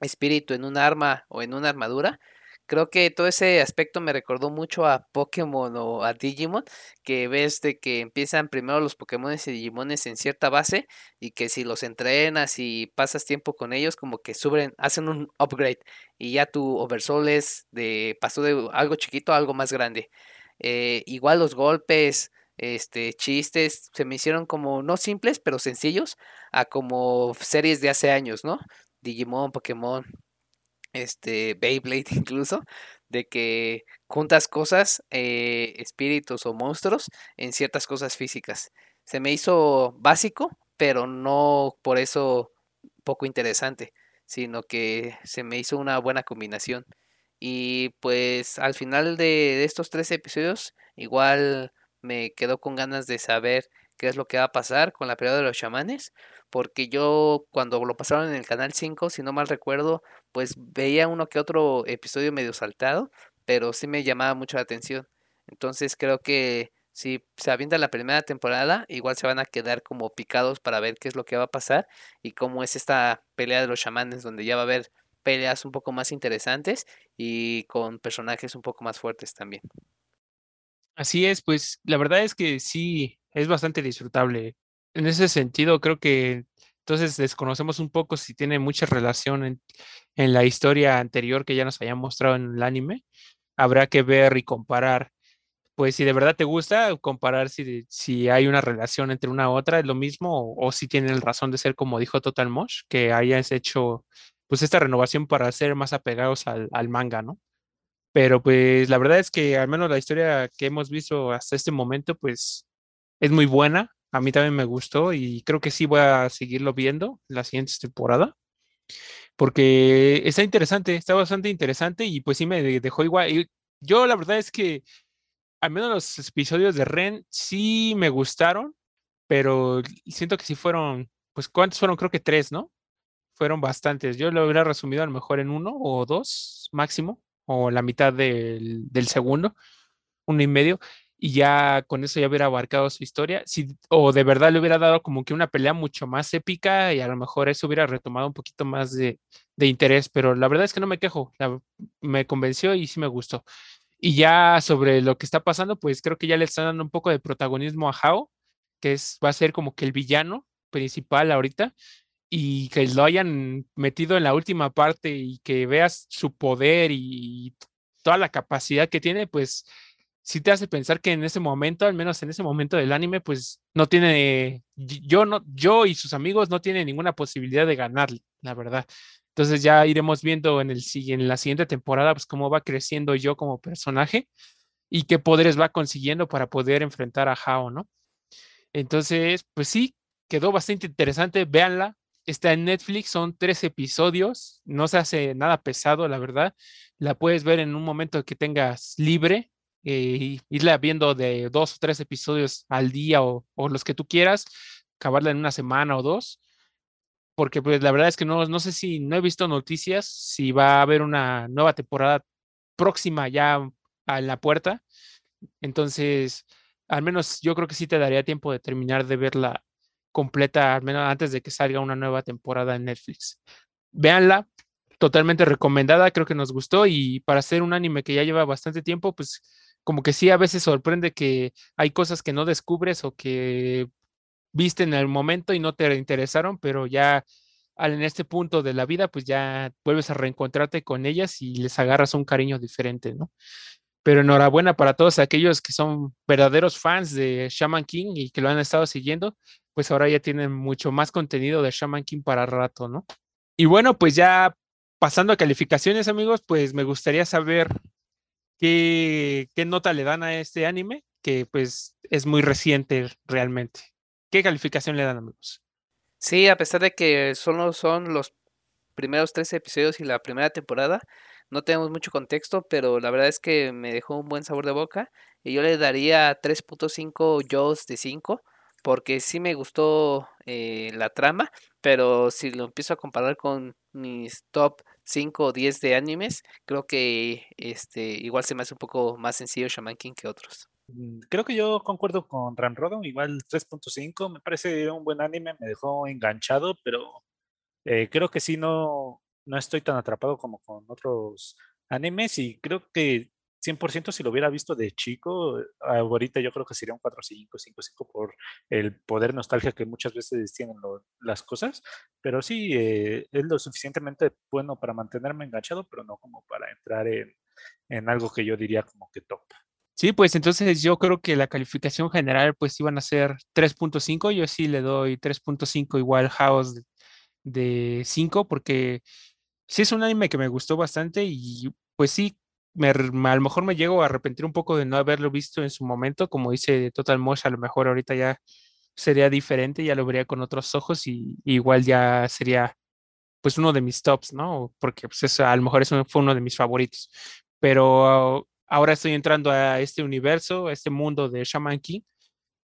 espíritu en un arma o en una armadura. Creo que todo ese aspecto me recordó mucho a Pokémon o a Digimon, que ves de que empiezan primero los Pokémon y Digimones en cierta base y que si los entrenas y pasas tiempo con ellos, como que suben, hacen un upgrade y ya tu Oversoul es de, pasó de algo chiquito a algo más grande. Eh, igual los golpes, este, chistes, se me hicieron como no simples, pero sencillos, a como series de hace años, ¿no? Digimon, Pokémon, este, Beyblade incluso, de que juntas cosas, eh, espíritus o monstruos en ciertas cosas físicas. Se me hizo básico, pero no por eso poco interesante, sino que se me hizo una buena combinación. Y pues al final de, estos tres episodios, igual me quedo con ganas de saber qué es lo que va a pasar con la pelea de los chamanes, porque yo cuando lo pasaron en el canal 5, si no mal recuerdo, pues veía uno que otro episodio medio saltado, pero sí me llamaba mucho la atención. Entonces creo que si se avienta la primera temporada, igual se van a quedar como picados para ver qué es lo que va a pasar y cómo es esta pelea de los chamanes, donde ya va a haber peleas un poco más interesantes y con personajes un poco más fuertes también. Así es, pues la verdad es que sí, es bastante disfrutable. En ese sentido, creo que entonces desconocemos un poco si tiene mucha relación en, en la historia anterior que ya nos había mostrado en el anime. Habrá que ver y comparar. Pues si de verdad te gusta, comparar si, si hay una relación entre una u otra, es lo mismo, o, si tienen razón de ser como dijo Total Mosh, que hayas hecho pues esta renovación para ser más apegados al, al manga, ¿no? Pero pues la verdad es que al menos la historia que hemos visto hasta este momento, pues es muy buena. A mí también me gustó y creo que sí voy a seguirlo viendo la siguiente temporada. Porque está interesante, está bastante interesante y pues sí me dejó igual. Yo la verdad es que al menos los episodios de Ren sí me gustaron, pero siento que sí fueron, pues ¿cuántos fueron? Creo que tres, ¿no? fueron bastantes. Yo lo hubiera resumido a lo mejor en uno o dos máximo, o la mitad del, del segundo, uno y medio, y ya con eso ya hubiera abarcado su historia. Si, o de verdad le hubiera dado como que una pelea mucho más épica y a lo mejor eso hubiera retomado un poquito más de, de interés, pero la verdad es que no me quejo, la- me convenció y sí me gustó. Y ya sobre lo que está pasando, pues creo que ya le están dando un poco de protagonismo a Hao, que es, va a ser como que el villano principal ahorita, y que lo hayan metido en la última parte y que veas su poder y toda la capacidad que tiene, pues sí te hace pensar que en ese momento, al menos en ese momento del anime, pues no tiene, yo no, yo y sus amigos no tienen ninguna posibilidad de ganarle, la verdad. Entonces ya iremos viendo en el, en la siguiente temporada, pues cómo va creciendo yo como personaje y qué poderes va consiguiendo para poder enfrentar a Hao, ¿no? Entonces, pues sí, quedó bastante interesante, véanla. Está en Netflix, son tres episodios, no se hace nada pesado, la verdad. La puedes ver en un momento que tengas libre, eh, irla viendo de dos o tres episodios al día o, o los que tú quieras, acabarla en una semana o dos, porque pues la verdad es que no, no sé si, no he visto noticias, si va a haber una nueva temporada próxima ya a la puerta. Entonces, al menos yo creo que sí te daría tiempo de terminar de verla completa, al menos antes de que salga una nueva temporada en Netflix. Véanla, totalmente recomendada, creo que nos gustó y para hacer un anime que ya lleva bastante tiempo, pues como que sí a veces sorprende que hay cosas que no descubres o que viste en el momento y no te interesaron, pero ya en este punto de la vida, pues ya vuelves a reencontrarte con ellas y les agarras un cariño diferente, ¿no? Pero enhorabuena para todos aquellos que son verdaderos fans de Shaman King y que lo han estado siguiendo, pues ahora ya tienen mucho más contenido de Shaman King para rato, ¿no? Y bueno, pues ya pasando a calificaciones, amigos, pues me gustaría saber qué, nota le dan a este anime, que pues es muy reciente realmente. ¿Qué calificación le dan, amigos? Sí, a pesar de que solo son los primeros tres episodios y la primera temporada, no tenemos mucho contexto, pero la verdad es que me dejó un buen sabor de boca y yo le daría 3.5 Jaws de 5 porque sí me gustó eh, la trama, pero si lo empiezo a comparar con mis top 5 o 10 de animes, creo que este igual se me hace un poco más sencillo Shaman King que otros. Mm, Creo que yo concuerdo con Ramrodo, igual 3.5, me parece un buen anime, me dejó enganchado, pero eh, creo que sí no, no estoy tan atrapado como con otros animes y creo que 100% si lo hubiera visto de chico, ahorita yo creo que sería un 4.5, 5.5 por el poder nostalgia que muchas veces tienen lo- las cosas, pero sí eh, es lo suficientemente bueno para mantenerme enganchado, pero no como para entrar en, en algo que yo diría como que top. Sí, pues entonces yo creo que la calificación general pues iban a ser 3.5, yo sí le doy 3.5 igual House de 5 porque sí es un anime que me gustó bastante y pues sí, me, a lo mejor me llego a arrepentir un poco de no haberlo visto en su momento, como dice Total Mosh, a lo mejor ahorita ya sería diferente, ya lo vería con otros ojos y, y igual ya sería pues uno de mis tops, ¿no? Porque pues eso, a lo mejor eso fue uno de mis favoritos. Pero ahora estoy entrando a este universo, a este mundo de Shaman King,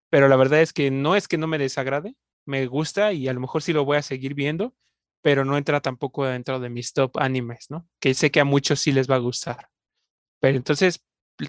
pero la verdad es que no es que no me desagrade, me gusta y a lo mejor sí lo voy a seguir viendo, pero no entra tampoco dentro de mis top animes, ¿no? Que sé que a muchos sí les va a gustar. Pero entonces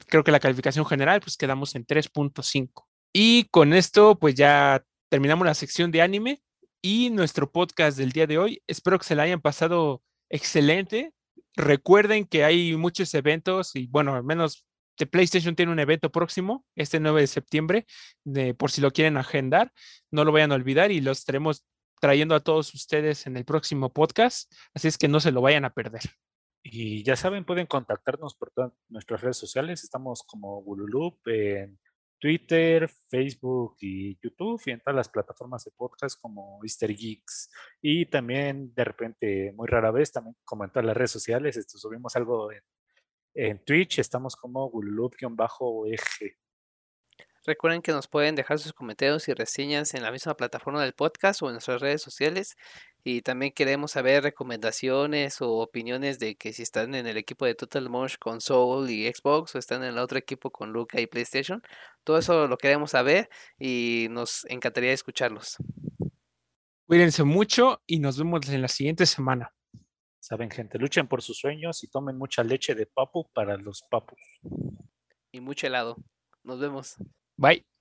creo que la calificación general pues quedamos en 3.5. Y con esto pues ya terminamos la sección de anime y nuestro podcast del día de hoy. Espero que se la hayan pasado excelente. Recuerden que hay muchos eventos y bueno, al menos de PlayStation tiene un evento próximo, este 9 de septiembre, de, por si lo quieren agendar, no lo vayan a olvidar y lo estaremos trayendo a todos ustedes en el próximo podcast, así es que no se lo vayan a perder. Y ya saben, pueden contactarnos por todas nuestras redes sociales. Estamos como Gululup en Twitter, Facebook y YouTube y en todas las plataformas de podcast como Easter Geeks. Y también de repente, muy rara vez, también como en todas las redes sociales, esto, subimos algo en, Twitch, estamos como Gululup-eje. Recuerden que nos pueden dejar sus comentarios y reseñas en la misma plataforma del podcast o en nuestras redes sociales. Y también queremos saber recomendaciones o opiniones de que si están en el equipo de Total Mosh con Soul y Xbox o están en el otro equipo con Luca y PlayStation. Todo eso lo queremos saber y nos encantaría escucharlos. Cuídense mucho y nos vemos en la siguiente semana. Saben, gente, luchen por sus sueños y tomen mucha leche de papu para los papus. Y mucho helado. Nos vemos. Bye.